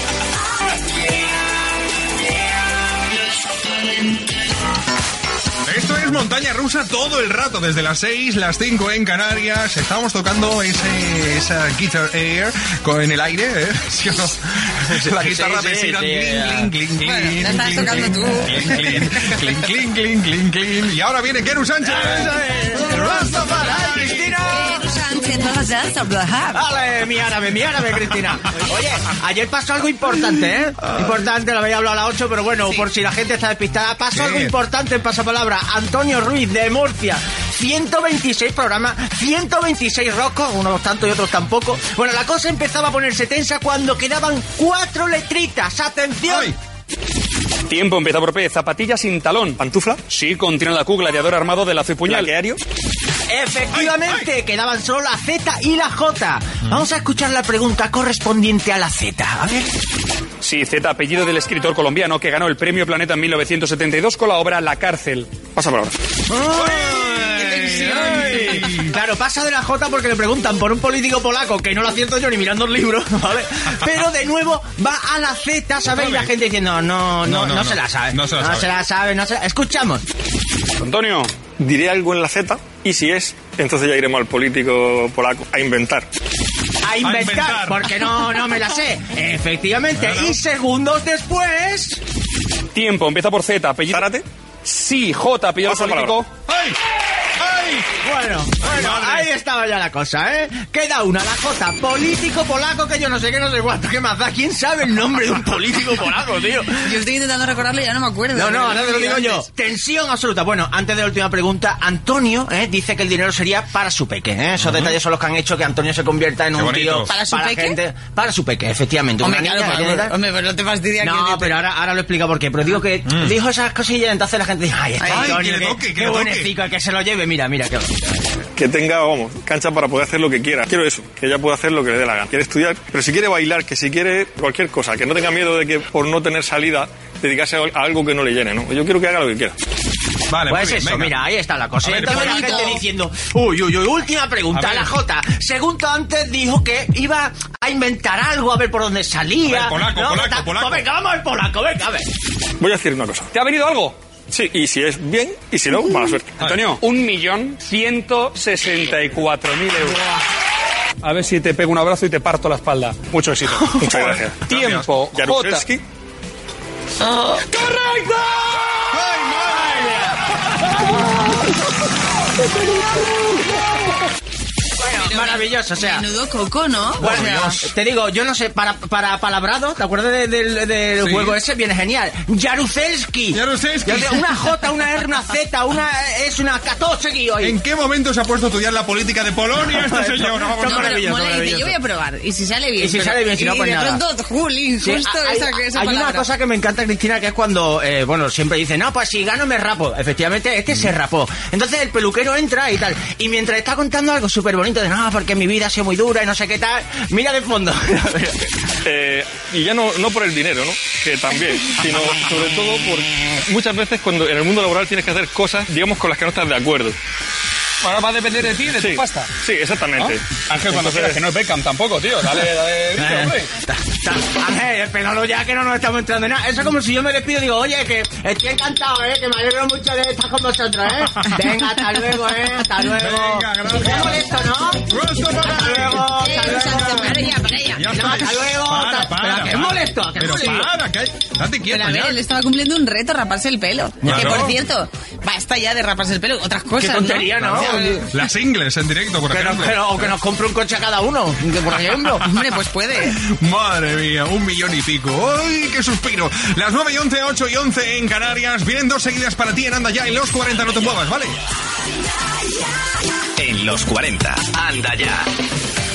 Es montaña rusa todo el rato, desde las 6, las 5 en Canarias. Estamos tocando ese, esa Guitar Air con, en el aire, ¿eh? ¿Sí o no? La guitarra la estás tocando tú. Y ahora viene Keru Sánchez. ¡Ale, mi árabe, mi árabe, Cristina! Oye, ayer pasó algo importante, ¿eh? Importante, lo había hablado a las 8, pero bueno, por si la gente está despistada, pasó ¿Qué? algo importante en Pasapalabra. Antonio Ruiz, de Murcia. 126 programas, 126 rocos, unos tantos y otros tampoco. Bueno, la cosa empezaba a ponerse tensa cuando quedaban cuatro letritas. ¡Atención! Tiempo, empieza por P. Zapatilla sin talón. ¿Pantufla? Sí, contiene la Q, gladiador armado de lazo y puñal. ¿Laqueario? Efectivamente, quedaban solo la Z y la J. Vamos a escuchar la pregunta correspondiente a la Z. A ver. Sí, Z, apellido del escritor colombiano que ganó el premio Planeta en 1972 con la obra La cárcel. Pasa por ahora. Claro, pasa de la J porque le preguntan por un político polaco que no lo acierto yo ni mirando el libro, ¿vale? Pero de nuevo va a la Z, ¿sabes? Y la gente diciendo, no, no, no, No, no, se no. la sabe. No se la sabe. se la sabe, no se la... Escuchamos. Antonio, diré algo en la Z y si es, entonces ya iremos al político polaco a inventar. A inventar, porque no, no me la sé. Efectivamente. Y segundos después... Tiempo, empieza por Z, apellido. ¿Zárate? Sí, J, apellido político. Bueno, bueno, ahí estaba ya la cosa, ¿eh? Queda una, la J, político polaco que yo no sé qué, no sé cuánto, ¿qué más da? ¿Quién sabe el nombre de un político polaco, tío? Yo estoy intentando recordarlo y ya no me acuerdo. No, no, ahora te lo digo yo. Tensión absoluta. Bueno, antes de la última pregunta, Antonio ¿eh? dice que el dinero sería para su peque. ¿eh? Esos detalles son los que han hecho que Antonio se convierta en Qué un tío... ¿Para su la peque? gente- para su peque, efectivamente. Hombre, Una claro, niña que pero- hombre, no te fastidia que No, pero ahora, ahora lo explica por qué. Pero digo que dijo esas cosillas y entonces la gente dice, ay, Ay, Antonio, que que qué le toque". buenecico, que se lo lleve. Mira, mira, qué bonito. Que tenga, vamos, cancha para poder hacer lo que quiera. Quiero eso, que ella pueda hacer lo que le dé la gana. Quiere estudiar, pero si quiere bailar, que si quiere cualquier cosa, que no tenga miedo de que por no tener salida, dedicarse a algo que no le llene, ¿no? Yo quiero que haga lo que quiera. Vale, pues bien, eso, venga. mira, ahí está la cosa. Ver, entonces la gente diciendo, uy, uy, uy, última pregunta, A la J. Segundo antes dijo que iba a inventar algo, a ver por dónde salía. A ver, polaco, ¿no? polaco, Está- polaco. Pues venga, vamos al polaco, venga, a ver. Voy a decir una cosa. ¿Te ha venido algo? Sí, y si es bien, y si no, mala suerte. Antonio, un millón ciento sesenta y cuatro mil euros. A ver si te pego un abrazo y te parto la espalda. Mucho éxito. Muchas gracias. Tiempo, J. ¡Correcto! Bueno, maravilloso, o sea. Menudo coco, ¿no? Bueno, O sea, te digo, yo no sé, para, para palabrado, ¿te acuerdas de- del, del Sí. juego ese? Viene genial. Jaruzelski. Una J, una R, una Z, una es una 14 guío ahí. ¿En qué momento se ha puesto a estudiar la política de Polonia este señor? Vamos Son a ver. maravillosos, Mola, dice, maravillosos. yo voy a probar. Y si sale bien. Y si pero- sale bien, si no, y pues de nada. pronto, Juli, Sí, justo hay, esa, esa hay una cosa que me encanta, Cristina, que es cuando, eh, bueno, siempre dice, no, pues si gano me rapo. Efectivamente, este se rapó. Entonces el peluquero entra y tal. Y mientras está contando algo súper bonito de, no, porque mi vida ha sido muy dura y no sé qué tal, mira de fondo. Eh, y ya no, no por el dinero, ¿no? Que también, sino sobre todo por muchas veces cuando en el mundo laboral tienes que hacer cosas, digamos, con las que no estás de acuerdo. Ahora va a depender de ti, de Sí, tu pasta. Sí, exactamente. ¿No? Ángel, cuando Entonces- quieras, que no es Beckham tampoco, tío. Dale, dale, hombre. Ángel, espéralo ya que no nos estamos entrando en nada. Eso es como si yo me despido y digo, oye, que estoy encantado, ¿eh? Que me alegro mucho de estar con vosotros, ¿eh? Venga, hasta luego, ¿eh? Hasta luego. Venga, gracias. Qué molesto, ¿no? Hasta luego, hasta luego. Para ella, para ella. Ya No, hasta luego. Para, para, para. molesto, que es Pero molesto. para, que hay- date quieto Pero a ver, ya. él estaba cumpliendo un reto, raparse el pelo. Claro. Que por cierto, basta ya de raparse el pelo. Otras cosas, Qué tontería, ¿no? Las ingles en directo, por nos- ejemplo. nos- o que nos compre un coche a cada uno, que por ejemplo. Hombre, pues puede. Madre mía, un millón y pico. ¡Ay, qué suspiro! Las 9 y 11, 8 y 11 en Canarias. Vienen dos seguidas para ti en Anda Ya. En los 40 no te muevas, ¿vale? En los 40. Anda ya.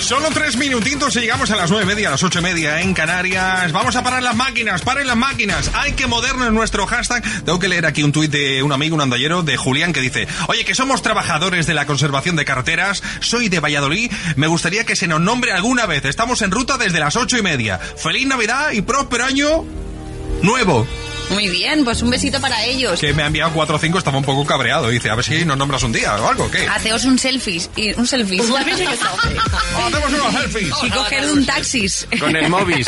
Solo tres minutitos y llegamos a las nueve y media, a las ocho y media en Canarias. Vamos a parar las máquinas, paren las máquinas. Hay que modernar nuestro hashtag. Tengo que leer aquí un tuit de un amigo, un andallero, de Julián, que dice, oye, que somos trabajadores de la conservación de carreteras, soy de Valladolid, me gustaría que se nos nombre alguna vez. Estamos en ruta desde las ocho y media. Feliz Navidad y próspero año nuevo. Muy bien, pues un besito para ellos. Que me ha enviado cuatro o cinco, estaba un poco cabreado. Dice, a ver si nos nombras un día o algo, ¿qué? Haceos un selfie. Y, un selfie. Hacemos unos selfies. y coger un taxis. Con el Movis.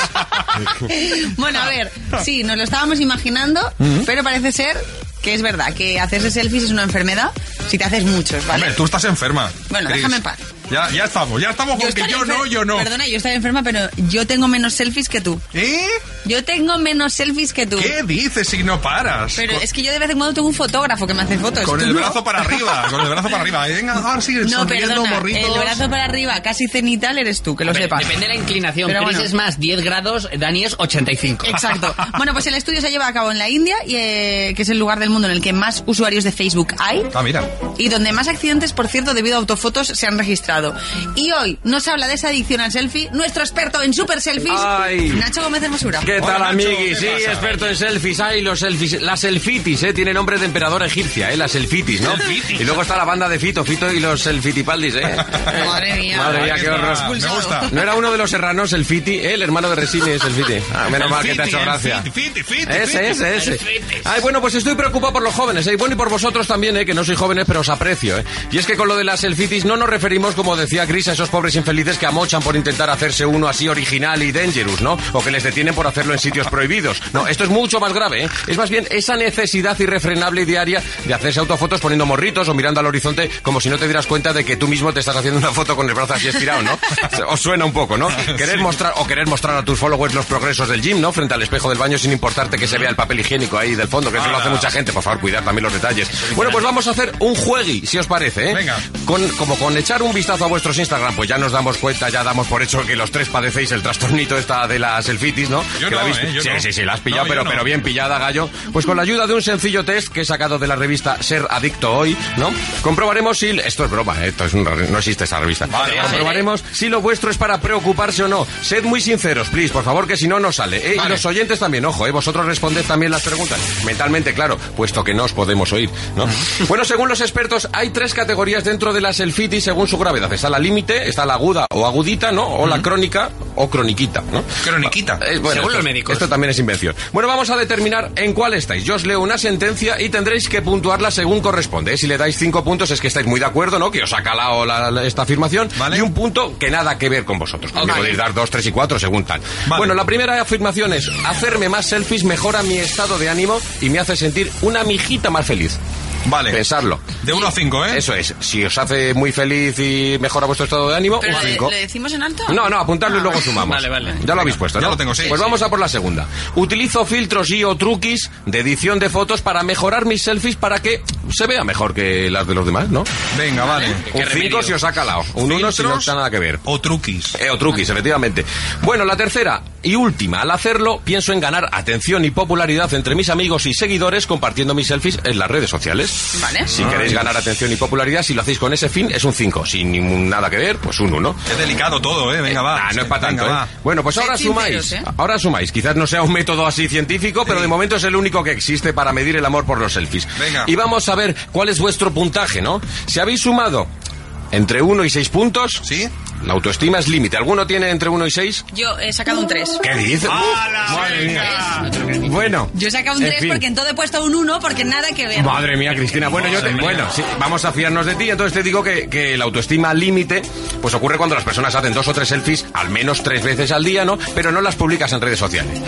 bueno, a ver, sí, nos lo estábamos imaginando, pero parece ser que es verdad que hacerse selfies es una enfermedad si te haces muchos, ¿vale? Hombre, tú estás enferma. Bueno, Chris. déjame en paz. Ya, ya estamos, ya estamos con que estaré yo no, yo no. Perdona, yo estoy enferma, pero yo tengo menos selfies que tú. ¿Eh? Yo tengo menos selfies que tú. ¿Qué dices si no paras? Pero con, es que yo de vez en cuando tengo un fotógrafo que me hace fotos. con ¿tú el no? brazo para arriba, con el brazo para arriba. Venga, ahora sigue No, sonriendo, perdona, morritos. el brazo para arriba, casi cenital, eres tú, que lo sepas. Depende de la inclinación. Pero Chris bueno. es más 10 grados, Dani es 85. Exacto. Bueno, pues el estudio se lleva a cabo en la India, y, eh, que es el lugar del mundo en el que más usuarios de Facebook hay. Ah, mira. Y donde más accidentes, por cierto, debido a autofotos se han registrado. Pasado. Y hoy nos habla de esa adicción al selfie nuestro experto en super selfies, Ay. Nacho Gómez Hermosura. ¿Qué tal, Nacho, amiguis? ¿qué Sí, pasa? experto en selfies. Ay, los selfies. Las selfitis, ¿eh? Tiene nombre de emperador egipcia, ¿eh? Las selfitis, ¿no? Y luego está la banda de Fito, Fito y los selfitipaldis, ¿eh? Madre mía. Madre mía, qué horror. Me gusta. No era uno de los serranos, el Fiti, ¿eh? el hermano de Resini es el Fiti. Ah, menos mal que te ha hecho gracia. Fiti, Fiti, Fiti, Ese, ese, ese. Ay, bueno, pues estoy preocupado por los jóvenes, ¿eh? Y bueno, y por vosotros también, ¿eh? Que no sois jóvenes, pero os aprecio, ¿eh? Y es que con lo de las selfitis no nos referimos, como decía Chris, a esos pobres infelices que amochan por intentar hacerse uno así original y dangerous, ¿no? O que les detienen por hacerlo en sitios prohibidos. No, esto es mucho más grave, ¿eh? Es más bien esa necesidad irrefrenable y diaria de hacerse autofotos poniendo morritos o mirando al horizonte como si no te dieras cuenta de que tú mismo te estás haciendo una foto con el brazo así estirado, ¿no? Os suena un poco, ¿no? Querer mostrar o querer mostrar a tus followers los progresos del gym, ¿no? Frente al espejo del baño sin importarte que se vea el papel higiénico ahí del fondo, que eso lo hace mucha gente. Por favor, cuidad también los detalles. Bueno, pues vamos a hacer un juegui, si os parece, ¿eh? Venga. Con, como con echar un vistazo a vuestros Instagram, pues ya nos damos cuenta, ya damos por hecho que los tres padecéis el trastornito esta de la selfitis, ¿no? Yo que la no, habéis- ¿eh? Yo sí, no. sí, sí, la has pillado, No, pero, pero bien pillada, gallo. Pues con la ayuda de un sencillo test que he sacado de la revista Ser Adicto Hoy, ¿no? Comprobaremos si... Esto es broma, ¿eh? esto es un- no existe esa revista. Vale. Comprobaremos si lo vuestro es para preocuparse o no. Sed muy sinceros, please, por favor, que si no, no sale. ¿eh? Y Vale. los oyentes también, ojo, ¿eh? Vosotros responded también las preguntas. Mentalmente, claro, puesto que no os podemos oír, ¿no? Bueno, según los expertos, hay tres categorías dentro de la selfitis según su gravedad. Está la límite, está la aguda o agudita, ¿no? O la crónica o croniquita, ¿no? Croniquita. Eh, bueno, Según esto- los médicos. Esto también es invención. Bueno, vamos a determinar en cuál estáis. Yo os leo una sentencia y tendréis que puntuarla según corresponde. ¿eh? Si le dais cinco puntos es que estáis muy de acuerdo, ¿no? Que os ha calado la- la- esta afirmación. Vale. Y un punto que nada que ver con vosotros. Vale. podéis dar dos, tres y cuatro según tal. Vale. Bueno, la primera afirmación es hacerme más selfies mejora mi estado de ánimo y me hace sentir una mijita más feliz. Vale. Pensarlo. De 1 a 5, ¿eh? Eso es. Si os hace muy feliz y mejora vuestro estado de ánimo, ¿Pero un le, cinco. le decimos en alto? No, no, apuntarlo y luego sumamos. Vale, vale. Ya lo habéis puesto, ¿no? Ya lo tengo, sí. Pues Sí. vamos a por la segunda. Utilizo filtros y o truquis de edición de fotos para mejorar mis selfies para que se vea mejor que las de los demás, ¿no? Venga, vale. Un 5 si os ha calado. Un 1 si no está nada que ver. O truquis. Eh, o truquis, efectivamente. Bueno, la tercera y última. Al hacerlo, pienso en ganar atención y popularidad entre mis amigos y seguidores compartiendo mis selfies en las redes sociales. Vale. Si queréis ganar atención y popularidad, si lo hacéis con ese fin, es un 5. Sin ningún nada que ver, pues un 1. Es delicado todo, ¿eh? Venga, va. Ah, no es para tanto, Venga, ¿eh? va. Bueno, pues ahora sinceros, sumáis. ¿eh? Ahora sumáis. Quizás no sea un método así científico, pero de momento es el único que existe para medir el amor por los selfies. Venga. Y vamos a ver cuál es vuestro puntaje, ¿no? Si habéis sumado entre 1 y 6 puntos, ¿Sí? La autoestima es límite. ¿Alguno tiene entre 1 y 6? Yo he sacado un 3. ¿Qué dices? ¡Hala, Madre mía. Bueno. Yo he sacado un en 3 fin. porque en todo he puesto un 1 porque nada que ver. Madre mía, Cristina. Bueno, yo te- bueno, sí, vamos a fiarnos de ti. Entonces te digo que, que la autoestima límite, pues ocurre cuando las personas hacen dos o tres selfies al menos tres veces al día, ¿no? Pero no las publicas en redes sociales.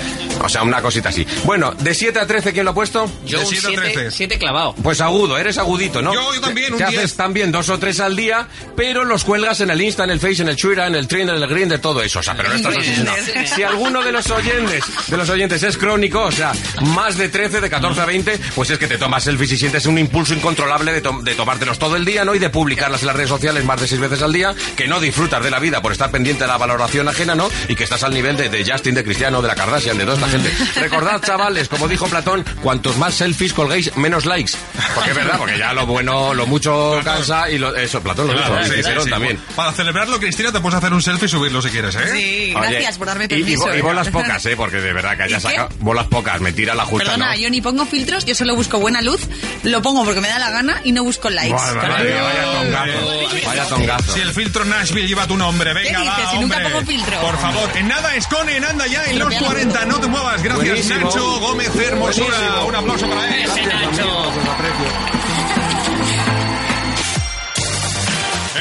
O sea, una cosita así. Bueno, de 7 a 13, ¿quién lo ha puesto? Yo De un siete a 7 trece. siete clavado. Pues agudo, eres agudito, ¿no? Yo, yo también, un que 10. haces también dos o tres al día, pero los cuelgas en el Insta, en el Face, en el Twitter, en el Twitter, en el Green, de todo eso. O sea, pero no estás no. Si alguno de los oyentes, de los oyentes es crónico, o sea, más de 13, de 14 a 20, pues es que te tomas selfies y sientes un impulso incontrolable de, to- de tomártelos todo el día, ¿no? Y de publicarlas en las redes sociales más de seis veces al día, que no disfrutas de la vida por estar pendiente de la valoración ajena, ¿no? Y que estás al nivel de, de Justin, de Cristiano, de la Kardashian, de toda esta gente. Recordad, chavales, como dijo Platón, cuantos más selfies colguéis, menos likes. Porque es verdad, porque ya lo bueno, lo mucho cansa y lo, eso, Platón lo dijo, Claro, y sí, sí, Cicerón sí. también. Para celebrarlo, Cristina, te puedes hacer un selfie y subirlo si quieres, ¿eh? Sí, Oye, gracias por darme y- y, permiso. bo- y ¿eh? bolas pocas, ¿eh? Porque de verdad que hayas ¿Y sacado bolas pocas, me tira la justa, Perdona, ¿no? yo ni pongo filtros, yo solo busco buena luz, lo pongo porque me da la gana y no busco likes. Madre mía, vaya tongazo. Vaya tongazo. Si el filtro Nashville lleva tu nombre, venga, ¿Qué dices? va, Si nunca pongo filtro. Por favor, en nada escone, en anda ya, en los 40, no te muevas. Gracias, Buenísimo. Nacho Gómez Hermosura. Buenísimo. Un aplauso para él. Ese Nacho.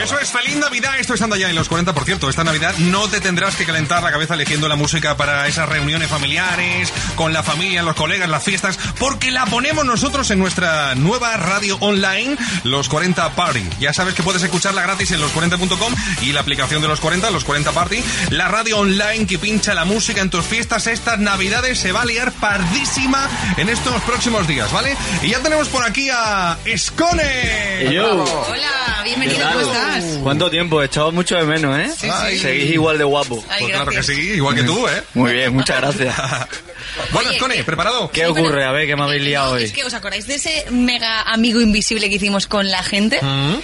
Eso es Feliz Navidad, esto es Anda ya en los 40, por cierto, esta Navidad no te tendrás que calentar la cabeza eligiendo la música para esas reuniones familiares, con la familia, los colegas, las fiestas, porque la ponemos nosotros en nuestra nueva radio online, Los 40 Party. Ya sabes que puedes escucharla gratis en los40.com y la aplicación de Los 40, Los 40 Party, la radio online que pincha la música en tus fiestas, estas Navidades se va a liar pardísima en estos próximos días, ¿vale? Y ya tenemos por aquí a Escone. Hola, bienvenido, ¿cómo estás? ¿Cuánto tiempo? He echado mucho de menos, ¿eh? Sí, sí. Seguís igual de guapo. Ay, Pues claro gracias. que sí, igual que tú, ¿eh? Muy bien, muchas gracias. bueno, Oye, que- ¿preparado? ¿Qué ocurre? A ver, ¿qué me habéis liado hoy? Es que os acordáis de ese mega amigo invisible que hicimos con la gente.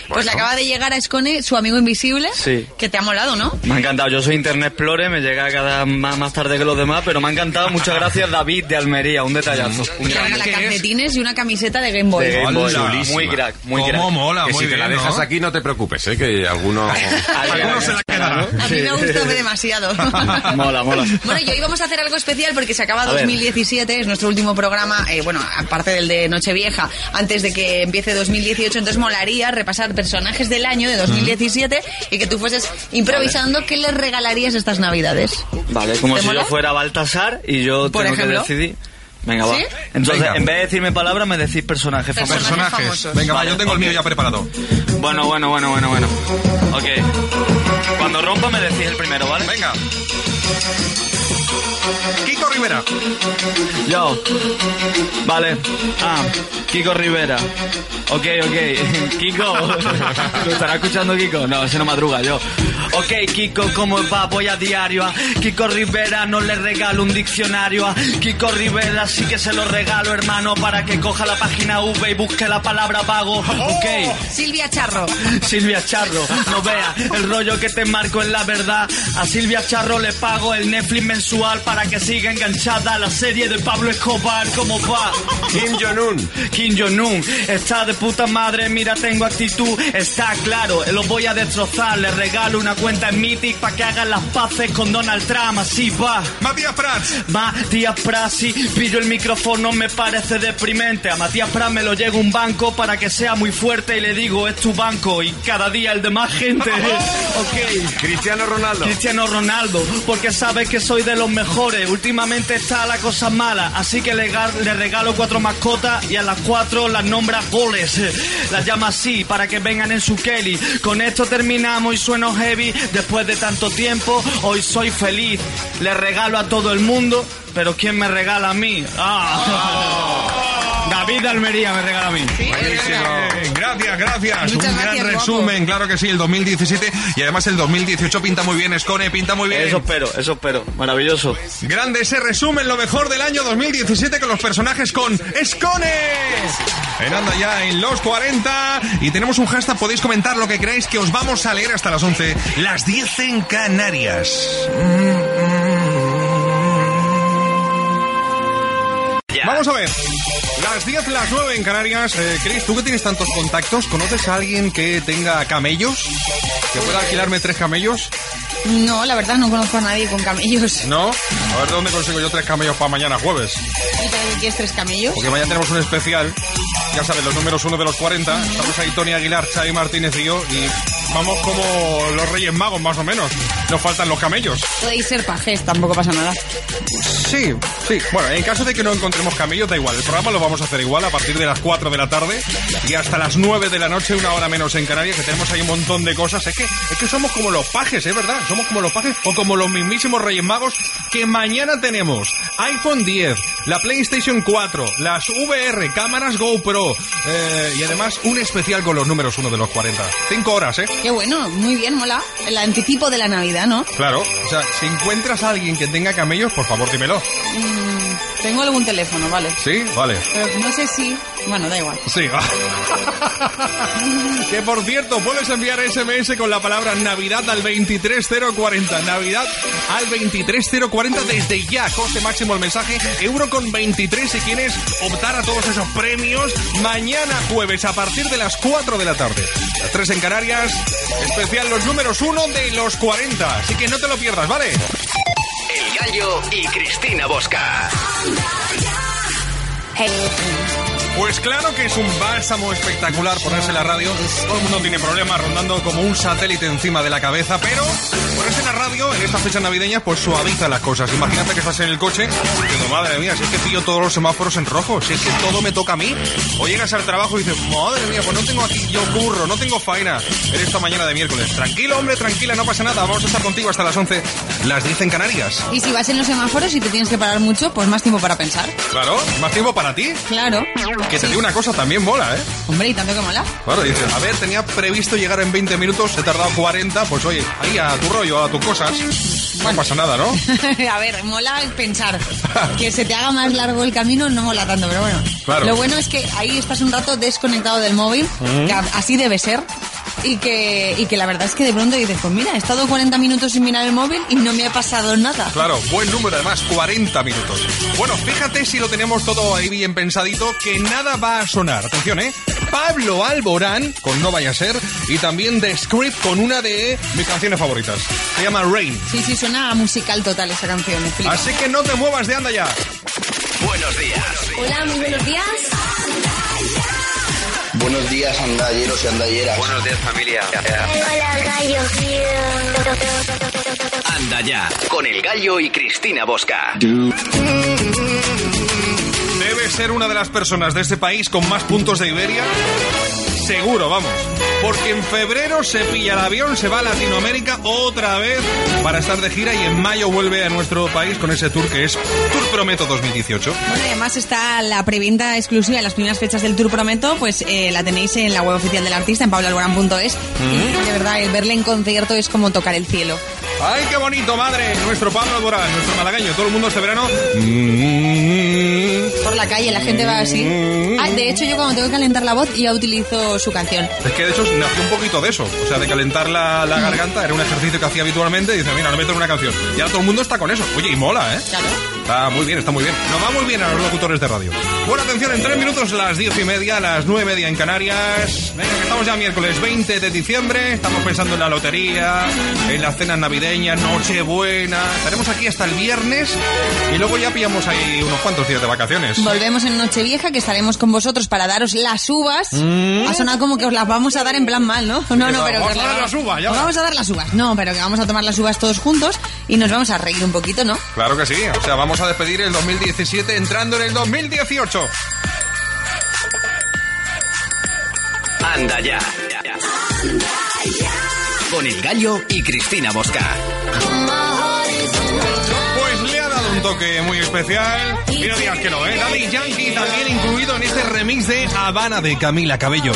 Pues le acaba de llegar a Escone su amigo invisible. Sí. Que te ha molado, ¿no? Me ha encantado. Yo soy Internet Explorer, me llega cada más, más tarde que los demás, pero me ha encantado. Muchas gracias, David de Almería. Un detallazo. Un Que grande. regala calcetines y una camiseta de Game Boy. De Game Boy. Hola. Muy crack, muy ¿Cómo crack. mola, Que muy si te la bien, dejas ¿no? Aquí, no te preocupes, ¿eh? que alguno... Alguno se la quedará. A mí me ha gustado demasiado. Mola, mola. Bueno, y hoy vamos a hacer algo especial porque se acaba A ver. 2017, es nuestro último programa, eh, bueno, aparte del de Nochevieja, antes de que empiece 2018, entonces molaría repasar personajes del año de 2017 y que tú fueses improvisando qué les regalarías estas navidades. Vale, como ¿Te si mola? yo fuera Baltasar y yo Por tengo ejemplo. que decidir. Venga, va. ¿Sí? Entonces, Venga. en vez de decirme palabras, me decís personajes famosos. Personajes. Venga, va, yo tengo el mío ya preparado. Bueno, bueno, bueno, bueno, bueno. Ok. Cuando rompa me decís el primero, ¿vale? Venga. Kiko Rivera. Yo. Vale. Ah, Kiko Rivera. Ok, ok. Kiko. ¿Lo estará escuchando Kiko? No, ese no madruga, yo. Ok, Kiko, ¿cómo va? Voy a diario. A Kiko Rivera no le regalo un diccionario. A Kiko Rivera sí que se lo regalo, hermano, para que coja la página V y busque la palabra vago. Ok. Silvia Charro. Silvia Charro, no vea el rollo que te marco en la verdad. A Silvia Charro le pago el Netflix mensual para que siga enganchada la serie de Pablo Escobar. ¿Cómo va? Kim Jong-un. Kim Jong-un está de puta madre, mira, tengo actitud. Está claro, lo voy a destrozar. Le regalo una cuenta en Mythic para que hagan las paces con Donald Trump. Así va. Matías Prats. Matías Prats, si pillo el micrófono me parece deprimente. A Matías Prats me lo llega un banco para que sea muy fuerte y le digo, es tu banco y cada día el de más gente. ok. Cristiano Ronaldo. Cristiano Ronaldo, porque sabes que soy de los mejores. Últimamente está la cosa mala, así que le, regalo cuatro mascotas y a las cuatro las nombra goles. Las llama así para que vengan en su Kelly. Con esto terminamos y sueno heavy. Después de tanto tiempo, hoy soy feliz. Le regalo a todo el mundo, pero ¿quién me regala a mí? Ah. David de Almería me regala a mí. Buenísimo. Gracias, gracias. Muchas Un gracias, gran guapo. resumen, claro que sí, el 2017 y además el 2018 pinta muy bien, Scone, pinta muy bien. Eso espero, eso espero. Maravilloso. Grande ese resumen, lo mejor del año 2017 con los personajes con Scone. En anda ya en los 40 y tenemos un hashtag, podéis comentar lo que creáis que os vamos a leer hasta las 11, las 10 en Canarias. Vamos a ver. Las 10, las 9 en Canarias. Eh, Chris, tú que tienes tantos contactos, ¿conoces a alguien que tenga camellos? ¿Que pueda alquilarme tres camellos? No, la verdad no conozco a nadie con camellos. ¿No? A ver de dónde consigo yo tres camellos para mañana jueves. ¿Y para qué quieres tres camellos? Porque mañana tenemos un especial. Ya sabes, los números uno de los 40. Estamos ahí Tony Aguilar, Xavi Martínez y yo. Y vamos como los Reyes Magos, más o menos. Nos faltan los camellos. Podéis ser pajes, tampoco pasa nada. Sí, sí. Bueno, en caso de que no encontremos camellos, da igual. El programa lo vamos a hacer igual a partir de las 4 de la tarde y hasta las 9 de la noche, una hora menos en Canarias, que tenemos ahí un montón de cosas. Es que, es que somos como los pajes, ¿es verdad? Somos como los pajes o como los mismísimos Reyes Magos que mañana tenemos iPhone 10, la PlayStation 4, las VR, cámaras GoPro eh, y además un especial con los números uno de los 40. Cinco horas, ¿eh? Qué bueno, muy bien, mola. El anticipo de la Navidad, ¿no? Claro. O sea, si encuentras a alguien que tenga camellos, por favor, dímelo. Mm, tengo algún teléfono, vale. ¿Sí? Vale. Pero no sé si... Bueno, da igual. Sí. que por cierto, puedes enviar SMS con la palabra Navidad al 23040. Navidad al 23040 desde ya. Coste máximo el mensaje, euro con 23 si quieres optar a todos esos premios. Mañana jueves a partir de las 4 de la tarde. Las 3 en Canarias. Especial los números 1 de los 40. Así que no te lo pierdas, ¿vale? El Gallo y Cristina Bosca. Pues claro que es un bálsamo espectacular ponerse la radio. Todo el mundo tiene problemas rondando como un satélite encima de la cabeza, pero ponerse la radio en estas fechas navideñas pues suaviza las cosas. Imagínate que estás en el coche dices, madre mía, si es que pillo todos los semáforos en rojo, si es que todo me toca a mí. O llegas al trabajo y dices, madre mía, pues no tengo aquí yo curro, no tengo faena en esta mañana de miércoles. Tranquilo, hombre, tranquila, no pasa nada. Vamos a estar contigo hasta las 11, las 10 en Canarias. Y si vas en los semáforos y te tienes que parar mucho, pues más tiempo para pensar. Claro, más tiempo para ti. Claro. Que te digo una cosa, también mola, ¿eh? Hombre, y tanto que mola. Claro, dices, a ver, tenía previsto llegar en 20 minutos, he tardado 40, pues oye, ahí a tu rollo, a tus cosas. No pasa nada, ¿no? a ver, mola pensar. Que se te haga más largo el camino no mola tanto, pero bueno. Claro. Lo bueno es que ahí estás un rato desconectado del móvil, que así debe ser. Y que, y que la verdad es que de pronto dices, pues mira, he estado 40 minutos sin mirar el móvil y no me ha pasado nada. Claro, buen número además, 40 minutos. Bueno, fíjate si lo tenemos todo ahí bien pensadito, que nada va a sonar. Atención, ¿eh? Pablo Alborán, con No Vaya a Ser, y también The Script con una de mis canciones favoritas. Se llama Rain. Sí, sí, suena a musical total esa canción. Así que no te muevas de anda ya. Buenos días. Hola, muy buenos días. Buenos días, andalleros y andalleras. Buenos días, familia. Hola, gallo. Anda ya, con el gallo y Cristina Bosca. Debe ser una de las personas de este país con más puntos de Iberia. Seguro, vamos. Porque en febrero se pilla el avión, se va a Latinoamérica otra vez para estar de gira y en mayo vuelve a nuestro país con ese tour que es Tour Prometo 2018. Bueno, y además está la preventa exclusiva de las primeras fechas del Tour Prometo, pues eh, la tenéis en la web oficial del artista, en pabloalborán.es. Y de verdad, el verle en concierto es como tocar el cielo. ¡Ay, qué bonito, madre! Nuestro Pablo Alborán, nuestro malagueño. Todo el mundo este verano... Por la calle la gente va así. Ah, de hecho, yo cuando tengo que calentar la voz ya utilizo su canción. Es que de hecho nació un poquito de eso. O sea, de calentar la, la garganta era un ejercicio que hacía habitualmente. Y dice, mira, le meto en una canción. Y ahora todo el mundo está con eso. Oye, y mola, ¿eh? Claro. Está muy bien, está muy bien. Nos va muy bien a los locutores de radio. Bueno, atención, en tres minutos las diez y media, las nueve y media en Canarias. Venga, que estamos ya miércoles 20 de diciembre. Estamos pensando en la lotería, en las cenas navideñas, Nochebuena. Estaremos aquí hasta el viernes y luego ya pillamos ahí unos cuantos días de vacaciones. Volvemos en Nochevieja, que estaremos con vosotros para daros las uvas. Mm. Ha sonado como que os las vamos a dar en plan mal, ¿no? No, no, pero vamos que a dar las uvas, ya os va. vamos a dar las uvas. No, pero que vamos a tomar las uvas todos juntos y nos vamos a reír un poquito, ¿no? Claro que sí. O sea, vamos a despedir el 2017 entrando en el 2018. Anda ya. Con el gallo y Cristina Bosca. Pues le ha dado un toque muy especial. Y no digas que no, ¿eh? Daddy Yankee también incluido en este remix de Habana de Camila Cabello.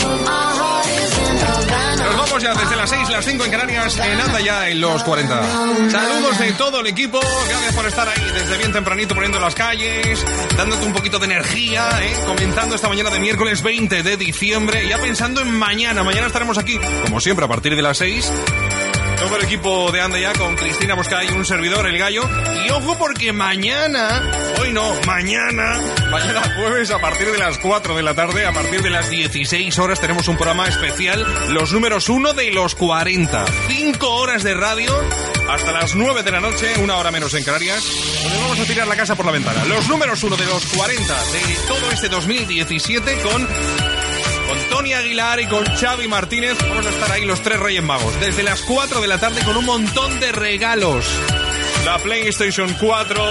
Nos vamos ya desde las 6, las 5 en Canarias, en Anda ya en los 40. Saludos de todo el equipo, gracias por estar ahí desde bien tempranito poniendo las calles, dándote un poquito de energía, ¿eh? comenzando esta mañana de miércoles 20 de diciembre, ya pensando en mañana. Mañana estaremos aquí, como siempre, a partir de las 6. Todo el equipo de Anda ya con Cristina Bosca y un servidor, el gallo. Y ojo porque mañana, hoy no, mañana, mañana jueves a partir de las 4 de la tarde, a partir de las 16 horas tenemos un programa especial, los números 1 de los 40. 5 horas de radio hasta las 9 de la noche, una hora menos en Canarias, donde vamos a tirar la casa por la ventana. Los números 1 de los 40 de todo este 2017 con con Tony Aguilar y con Xavi Martínez vamos a estar ahí los tres Reyes Magos. Desde las 4 de la tarde con un montón de regalos. La PlayStation 4,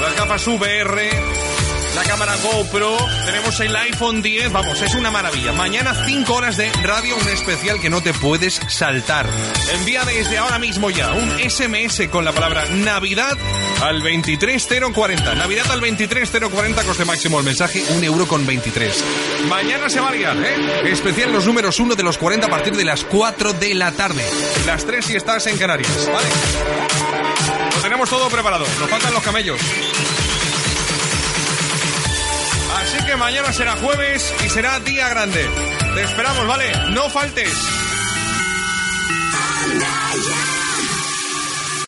las gafas VR, la cámara GoPro, tenemos el iPhone 10, vamos, es una maravilla. Mañana 5 horas de radio, un especial que no te puedes saltar. Envía desde ahora mismo ya un SMS con la palabra Navidad al 23040. Navidad al 23040, coste máximo el mensaje, un euro con 23. Mañana se va a liar, ¿eh? Especial los números 1 de los 40 a partir de las 4 de la tarde. Las 3 si estás en Canarias, ¿vale? Lo tenemos todo preparado, nos faltan los camellos. Que mañana será jueves y será día grande. Te esperamos, ¿vale? No faltes.